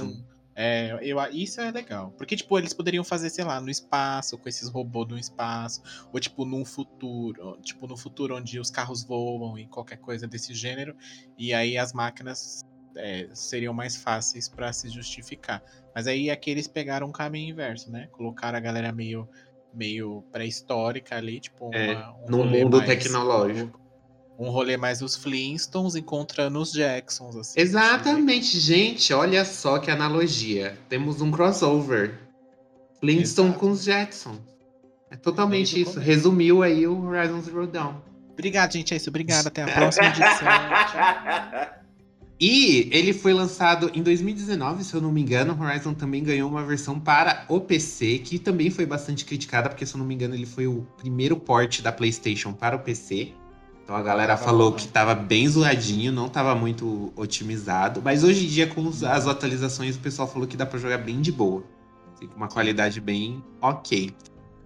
Speaker 2: é, eu, isso é legal. Porque, tipo, eles poderiam fazer, sei lá, no espaço, com esses robôs no espaço. Ou, tipo, num futuro. Tipo, no futuro onde os carros voam e qualquer coisa desse gênero. E aí as máquinas é, seriam mais fáceis pra se justificar. Mas aí aqui eles pegaram um caminho inverso, né? Colocaram a galera meio, meio pré-histórica ali, tipo, uma,
Speaker 3: É,
Speaker 2: um
Speaker 3: No mundo
Speaker 2: mais-
Speaker 3: tecnológico.
Speaker 2: Um rolê mais os Flintstones encontrando os Jacksons, assim.
Speaker 3: Exatamente, gente. Olha só que analogia. Temos um crossover. Flintstone
Speaker 2: Exato.
Speaker 3: com os Jetsons. É totalmente isso.
Speaker 2: começo.
Speaker 3: Resumiu aí o Horizon Zero Dawn.
Speaker 2: Obrigado, gente. É isso. Obrigado. Até a <laughs> próxima edição. Tchau.
Speaker 3: E ele foi lançado em 2019, se eu não me engano. Horizon também ganhou uma versão para o PC, que também foi bastante criticada, porque se eu não me engano, ele foi o primeiro port da PlayStation para o PC. Então a galera falou que
Speaker 2: né?
Speaker 3: tava bem zoadinho, não tava muito otimizado. Mas hoje em dia, com as atualizações, o pessoal falou que dá pra jogar bem de boa. Com uma qualidade bem ok.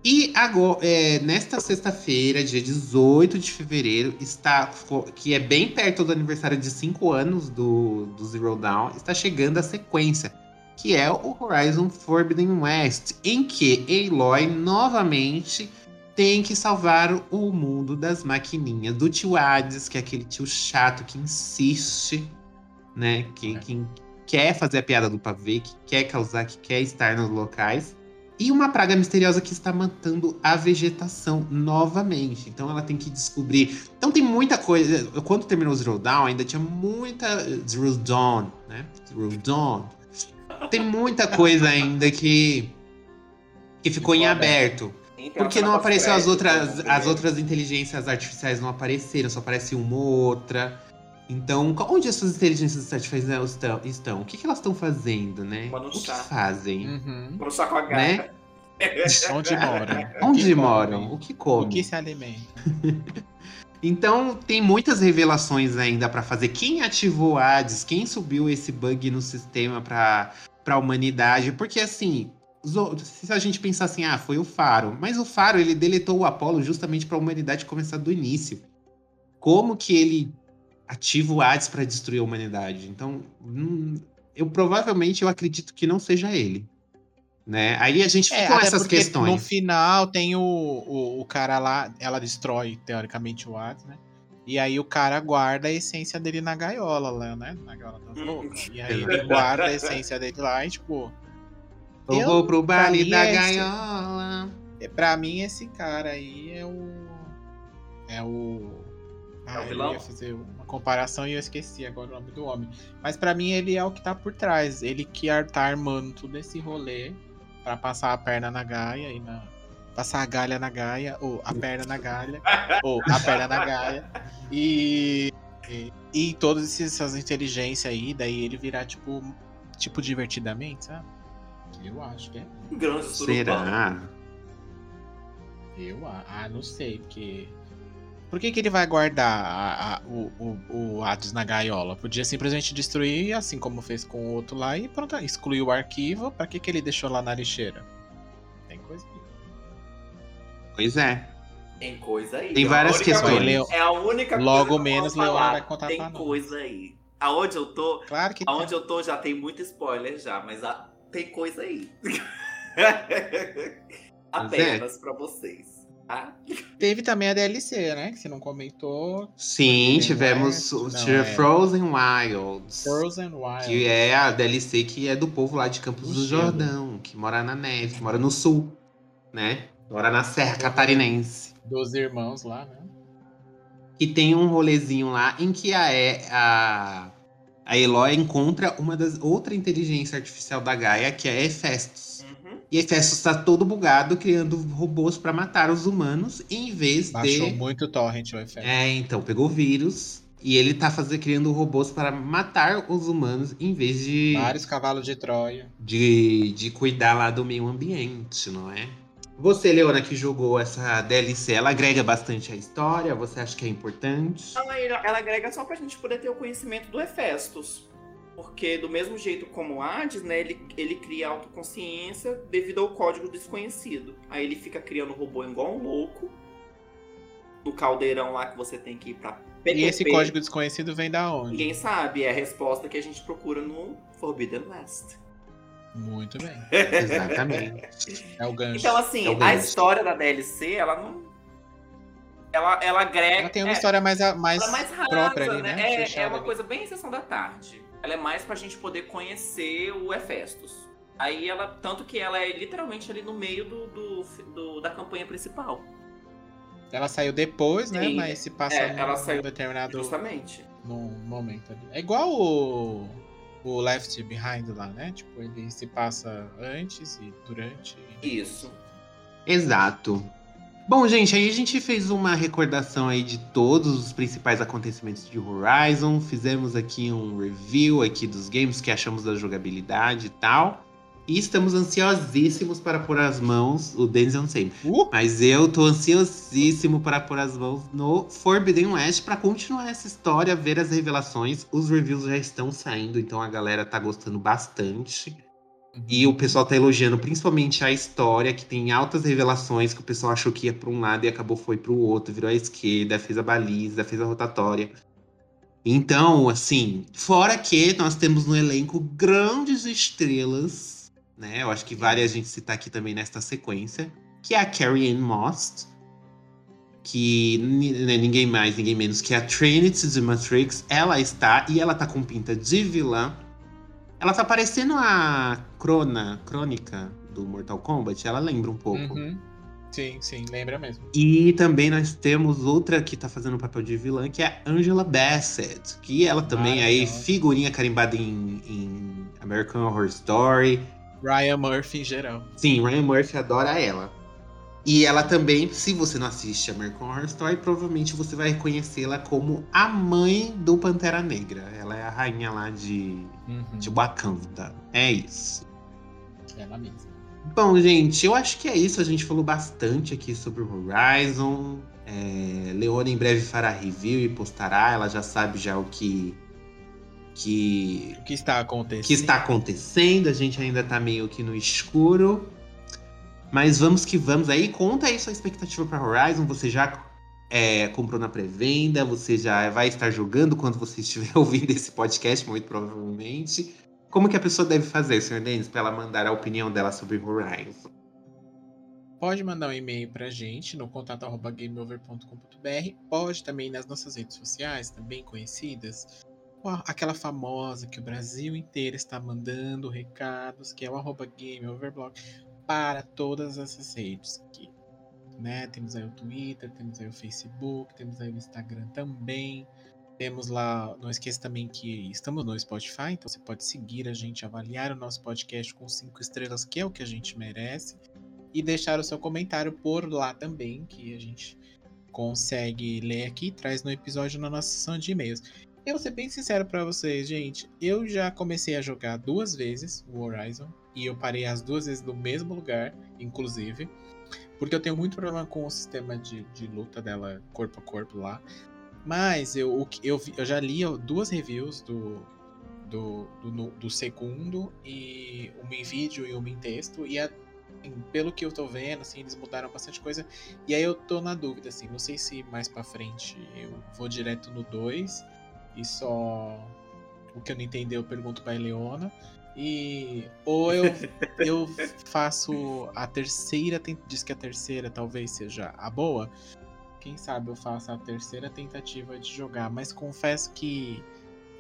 Speaker 3: E agora, é, nesta sexta-feira, dia 18 de fevereiro, está que é bem perto do aniversário de 5 anos do, do Zero Dawn, está chegando a sequência, que é o Horizon Forbidden West, em que Aloy novamente tem que salvar o mundo das maquininhas do tio Hades, que é aquele tio chato que insiste, né? Que,
Speaker 2: É.
Speaker 3: que quer fazer a piada do pavê, que quer causar, que quer estar nos locais. E uma praga misteriosa que está matando a vegetação novamente. Então ela tem que descobrir. Então tem muita coisa. Quando terminou o Zero Dawn, ainda tinha muita. Zero Dawn, né? Zero Dawn. Tem muita coisa ainda que. que ficou em aberto. Porque não apareceu as outras,
Speaker 4: como
Speaker 3: as outras inteligências artificiais não apareceram, só aparece uma ou outra. Então, onde essas inteligências artificiais estão? estão? O que, que elas estão fazendo, né? O que fazem?
Speaker 2: Uhum.
Speaker 4: Só com a
Speaker 3: Né?
Speaker 4: gata. <laughs>
Speaker 2: Onde moram? O
Speaker 3: Onde
Speaker 2: que
Speaker 3: moram?
Speaker 2: comem?
Speaker 3: O que
Speaker 2: O
Speaker 3: comem?
Speaker 2: que se alimenta? <laughs>
Speaker 3: Então, tem muitas revelações ainda pra fazer. Quem ativou o Hades? Quem subiu esse bug no sistema pra, pra humanidade? Porque, assim, se a gente pensar assim, ah, foi o Faro. Mas o Faro, ele deletou o Apolo justamente pra humanidade começar do início. Como que ele ativa o Hades pra destruir a humanidade? Então, hum, eu provavelmente eu acredito que não seja ele. Né? Aí a gente fica com
Speaker 2: É,
Speaker 3: essas questões.
Speaker 2: no final tem o, o, o cara lá, ela destrói, teoricamente, o Hades, né? E aí o cara guarda a essência dele na gaiola lá, né? Na gaiola das
Speaker 4: Hum.
Speaker 2: loucas. E aí ele guarda a essência dele lá e, tipo...
Speaker 3: Eu
Speaker 2: eu-
Speaker 3: vou pro baile da
Speaker 2: é esse-
Speaker 3: gaiola.
Speaker 2: É, Pra mim, esse cara aí é o. É o. Ah,
Speaker 4: É o
Speaker 2: eu
Speaker 4: vilão?
Speaker 2: fazer comparação e eu esqueci agora o nome do homem. Mas pra mim, ele é o que tá por trás. Ele que ar- tá armando todo esse rolê pra passar a perna na gaia e na. Passar a galha na gaia, ou a perna na galha, <laughs> ou a perna na gaia. E. E, e todas esses- essas inteligências aí, daí ele virar tipo. Tipo divertidamente, sabe? Eu acho que é.
Speaker 4: Grande.
Speaker 3: Será?
Speaker 2: Eu, ah, não sei, porque. Por que, que ele vai guardar a- a- o, o, o Hades na gaiola? Podia simplesmente destruir, assim como fez com o outro lá, e pronto, excluir o arquivo. Pra que, que ele deixou lá na lixeira? Tem coisa aí.
Speaker 3: Pois é.
Speaker 4: Tem coisa aí.
Speaker 3: Tem
Speaker 4: É
Speaker 3: várias questões.
Speaker 2: Leo-
Speaker 4: É a única
Speaker 2: Logo
Speaker 4: coisa que eu
Speaker 2: menos
Speaker 4: falar.
Speaker 2: vai contar
Speaker 4: Tem coisa aí. Aonde eu tô,
Speaker 2: Claro que tem.
Speaker 4: aonde eu tô já tem muito spoiler já, mas a- tem coisa aí. <laughs>
Speaker 3: é.
Speaker 4: Apenas pra vocês. Ah,
Speaker 2: Teve também a DLC, né? Que você não comentou.
Speaker 3: Sim, tivemos
Speaker 2: West,
Speaker 3: o
Speaker 2: é.
Speaker 3: Frozen Wilds.
Speaker 2: Frozen Wild.
Speaker 3: Que é a DLC que é do povo lá de Campos do. Jordão, que mora na neve, que mora no sul, né? Mora na Serra Catarinense.
Speaker 2: Dos irmãos lá, né?
Speaker 3: E tem um rolezinho lá em que a, E- a, a Eloy encontra uma das outra inteligência artificial da Gaia, que é Hephaestus. E Hephaestus tá todo bugado, criando robôs pra matar os humanos, em vez
Speaker 2: Baixou
Speaker 3: de.
Speaker 2: muito torrent o efeito.
Speaker 3: É, então, pegou vírus. E ele tá fazendo, criando robôs para matar os humanos, em vez de,
Speaker 2: Vários cavalos de Troia.
Speaker 3: de, de cuidar lá do meio ambiente, não é? Você, Leona, que jogou essa DLC, ela agrega bastante à história? Você acha que é importante?
Speaker 4: Ela, ela agrega só pra gente poder ter o conhecimento do Hefestos. Porque do mesmo jeito como o Hades, né, ele, ele cria autoconsciência devido ao código desconhecido. Aí ele fica criando robô igual um louco. No caldeirão lá que você tem que ir pra PTP.
Speaker 2: E esse código desconhecido vem da onde?
Speaker 4: Ninguém sabe, é a resposta que a gente procura no Forbidden West.
Speaker 2: Muito bem. <laughs>
Speaker 3: Exatamente.
Speaker 2: É o gancho.
Speaker 4: Então, assim,
Speaker 3: É o
Speaker 4: a
Speaker 3: gancho.
Speaker 4: história da DLC, ela não. Ela, ela agrega.
Speaker 2: Ela tem uma
Speaker 4: é,
Speaker 2: história mais, a- mais,
Speaker 4: ela é mais rasa,
Speaker 2: própria ali,
Speaker 4: né?
Speaker 2: né?
Speaker 4: É, é uma
Speaker 2: ali.
Speaker 4: coisa bem sessão da tarde. Ela é mais pra gente poder conhecer o Hefestos. Aí ela. Tanto que ela é literalmente ali no meio do, do- do- da campanha principal.
Speaker 2: Ela saiu depois, né?
Speaker 4: Sim.
Speaker 2: Mas se passa
Speaker 4: É,
Speaker 2: num,
Speaker 4: ela
Speaker 2: num
Speaker 4: saiu
Speaker 2: determinado
Speaker 4: Justamente.
Speaker 2: num momento ali. É igual o, o Left Behind lá, né? Tipo, ele se passa antes e durante. e
Speaker 4: Isso.
Speaker 3: Exato. Bom, gente, aí a gente fez uma recordação aí de todos os principais acontecimentos de Horizon. Fizemos aqui um review aqui dos games que achamos da jogabilidade e tal. E estamos ansiosíssimos para pôr as mãos, o Denis eu não sei,
Speaker 2: Uh!
Speaker 3: mas eu tô ansiosíssimo para pôr as mãos no Forbidden West para continuar essa história, ver as revelações. Os reviews já estão saindo, então a galera tá gostando bastante. E o pessoal tá elogiando principalmente a história, que tem altas revelações, que o pessoal achou que ia pra um lado e acabou foi pro outro, virou à esquerda, fez a baliza, fez a rotatória. Então, assim, fora que nós temos no elenco grandes estrelas, né? Eu acho que vale a gente citar aqui também nesta sequência, que é a Carrie Ann Moss, que né, ninguém mais, ninguém menos que a Trinity de Matrix, ela está, e ela tá com pinta de vilã, ela tá parecendo a Crona, Crônica do Mortal Kombat, ela lembra um pouco.
Speaker 2: Uhum. Sim, sim, lembra mesmo.
Speaker 3: E também nós temos outra que tá fazendo o papel de vilã, que é a Angela Bassett, que ela também aí
Speaker 2: Maravilhosa.
Speaker 3: figurinha carimbada em, em American Horror Story.
Speaker 2: Ryan Murphy em geral.
Speaker 3: Sim, Ryan Murphy adora ela. E ela também, se você não assiste American Horror Story, provavelmente você vai reconhecê-la como a mãe do Pantera Negra. Ela é a rainha lá de,
Speaker 2: Uhum.
Speaker 3: de Wakanda. É isso.
Speaker 2: Ela mesma.
Speaker 3: Bom, gente, eu acho que é isso. A gente falou bastante aqui sobre o Horizon. É, Leona em breve fará review e postará. Ela já sabe já o que que,
Speaker 2: O que está acontecendo?
Speaker 3: que está acontecendo. A gente ainda tá meio que no escuro. Mas vamos que vamos aí. Conta aí sua expectativa para Horizon. Você já é, comprou na pré-venda? Você já vai estar jogando quando você estiver <laughs> ouvindo esse podcast, muito provavelmente. Como que a pessoa deve fazer, Sr. Denis, para ela mandar a opinião dela sobre Horizon?
Speaker 2: Pode mandar um e-mail pra gente no contato.gameover.com.br. Pode também nas nossas redes sociais, também conhecidas. a- Aquela famosa que o Brasil inteiro está mandando recados, que é o arroba GameOverblog, para todas essas redes aqui. Né? Temos aí o Twitter, temos aí o Facebook, temos aí o Instagram também. Temos lá, não esqueça também que estamos no Spotify, então você pode seguir a gente, avaliar o nosso podcast com cinco estrelas, que é o que a gente merece e deixar o seu comentário por lá também, que a gente consegue ler aqui, traz no episódio na nossa sessão de e-mails. Eu vou ser bem sincero pra vocês, gente. Eu já comecei a jogar duas vezes o Horizon e eu parei as duas vezes no mesmo lugar, inclusive, porque eu tenho muito problema com o sistema de, de luta dela corpo a corpo lá. Mas eu, eu, eu já li duas reviews do, do, do, do segundo, e uma em vídeo e uma em texto, e a assim, pelo que eu tô vendo, assim, eles mudaram bastante coisa. E aí eu tô na dúvida, assim, não sei se mais pra frente eu vou direto no 2 e só o que eu não entendi eu pergunto pra Eleona. E ou eu, <laughs> eu faço a terceira, diz que a terceira talvez seja a boa. Quem sabe eu faço a terceira tentativa de jogar, mas confesso que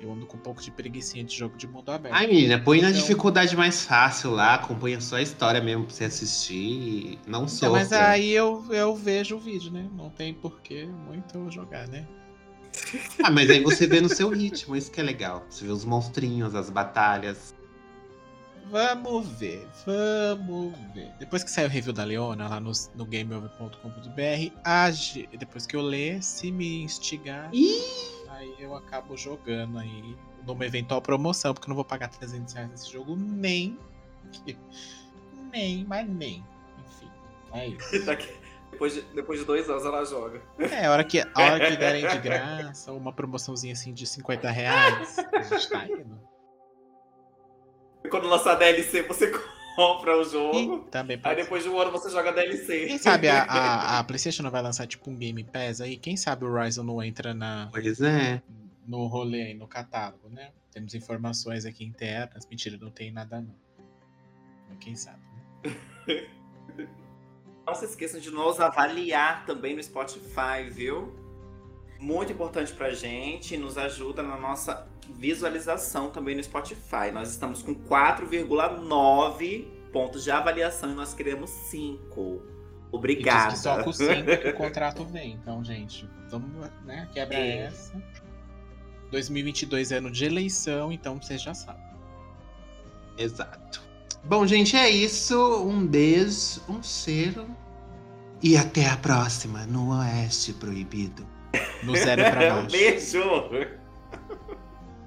Speaker 2: eu ando com um pouco de preguicinha de jogo de mundo aberto.
Speaker 3: Ai, menina, põe na
Speaker 2: Então-
Speaker 3: dificuldade mais fácil lá, acompanha só a história mesmo pra você assistir. Não
Speaker 2: Então,
Speaker 3: sofra.
Speaker 2: mas aí eu, eu vejo o vídeo, né? Não tem porquê muito eu jogar, né?
Speaker 3: Ah, mas aí você vê no seu ritmo, isso que é legal. Você vê os monstrinhos, as batalhas.
Speaker 2: Vamos ver, vamos ver. Depois que sair o review da Leona lá no, no gameover.com.br, age- depois que eu ler, se me instigar,
Speaker 3: Ih!
Speaker 2: aí eu acabo jogando aí numa eventual promoção, porque eu não vou pagar 300 reais nesse jogo nem. <laughs> Nem, mas nem. Enfim, é isso. <laughs>
Speaker 4: Daqui- Depois de, depois de dois anos ela joga.
Speaker 2: É, a hora que, a hora que <laughs> derem de graça, uma promoçãozinha assim de 50 reais, a gente tá indo.
Speaker 4: Quando lançar a DLC, você <laughs> compra o jogo.
Speaker 2: E também
Speaker 4: Aí depois de um ano você joga a DLC.
Speaker 2: Quem sabe a, a, <laughs> a PlayStation não vai lançar tipo um Game Pass aí? Quem sabe o Horizon não entra na,
Speaker 3: Pois é.
Speaker 2: no rolê aí, no catálogo, né? Temos informações aqui internas. Mentira, não tem nada não. Mas Quem sabe, né? <laughs>
Speaker 4: Não se esqueçam de nos avaliar também no Spotify, viu? Muito importante pra gente, nos ajuda na nossa visualização também no Spotify. Nós estamos com 4,9 pontos de avaliação e nós queremos 5.
Speaker 2: E
Speaker 4: Obrigada.
Speaker 2: diz que só com <laughs> 5 que o contrato vem. Então, gente, vamos, né? Quebra
Speaker 4: É.
Speaker 2: essa. 2022 é ano de eleição, então vocês já sabem.
Speaker 3: Exato. Bom, gente, é isso. Um beijo, um cheiro. E até a próxima no Oeste Proibido.
Speaker 2: No zero pra <laughs> baixo.
Speaker 4: Beijo!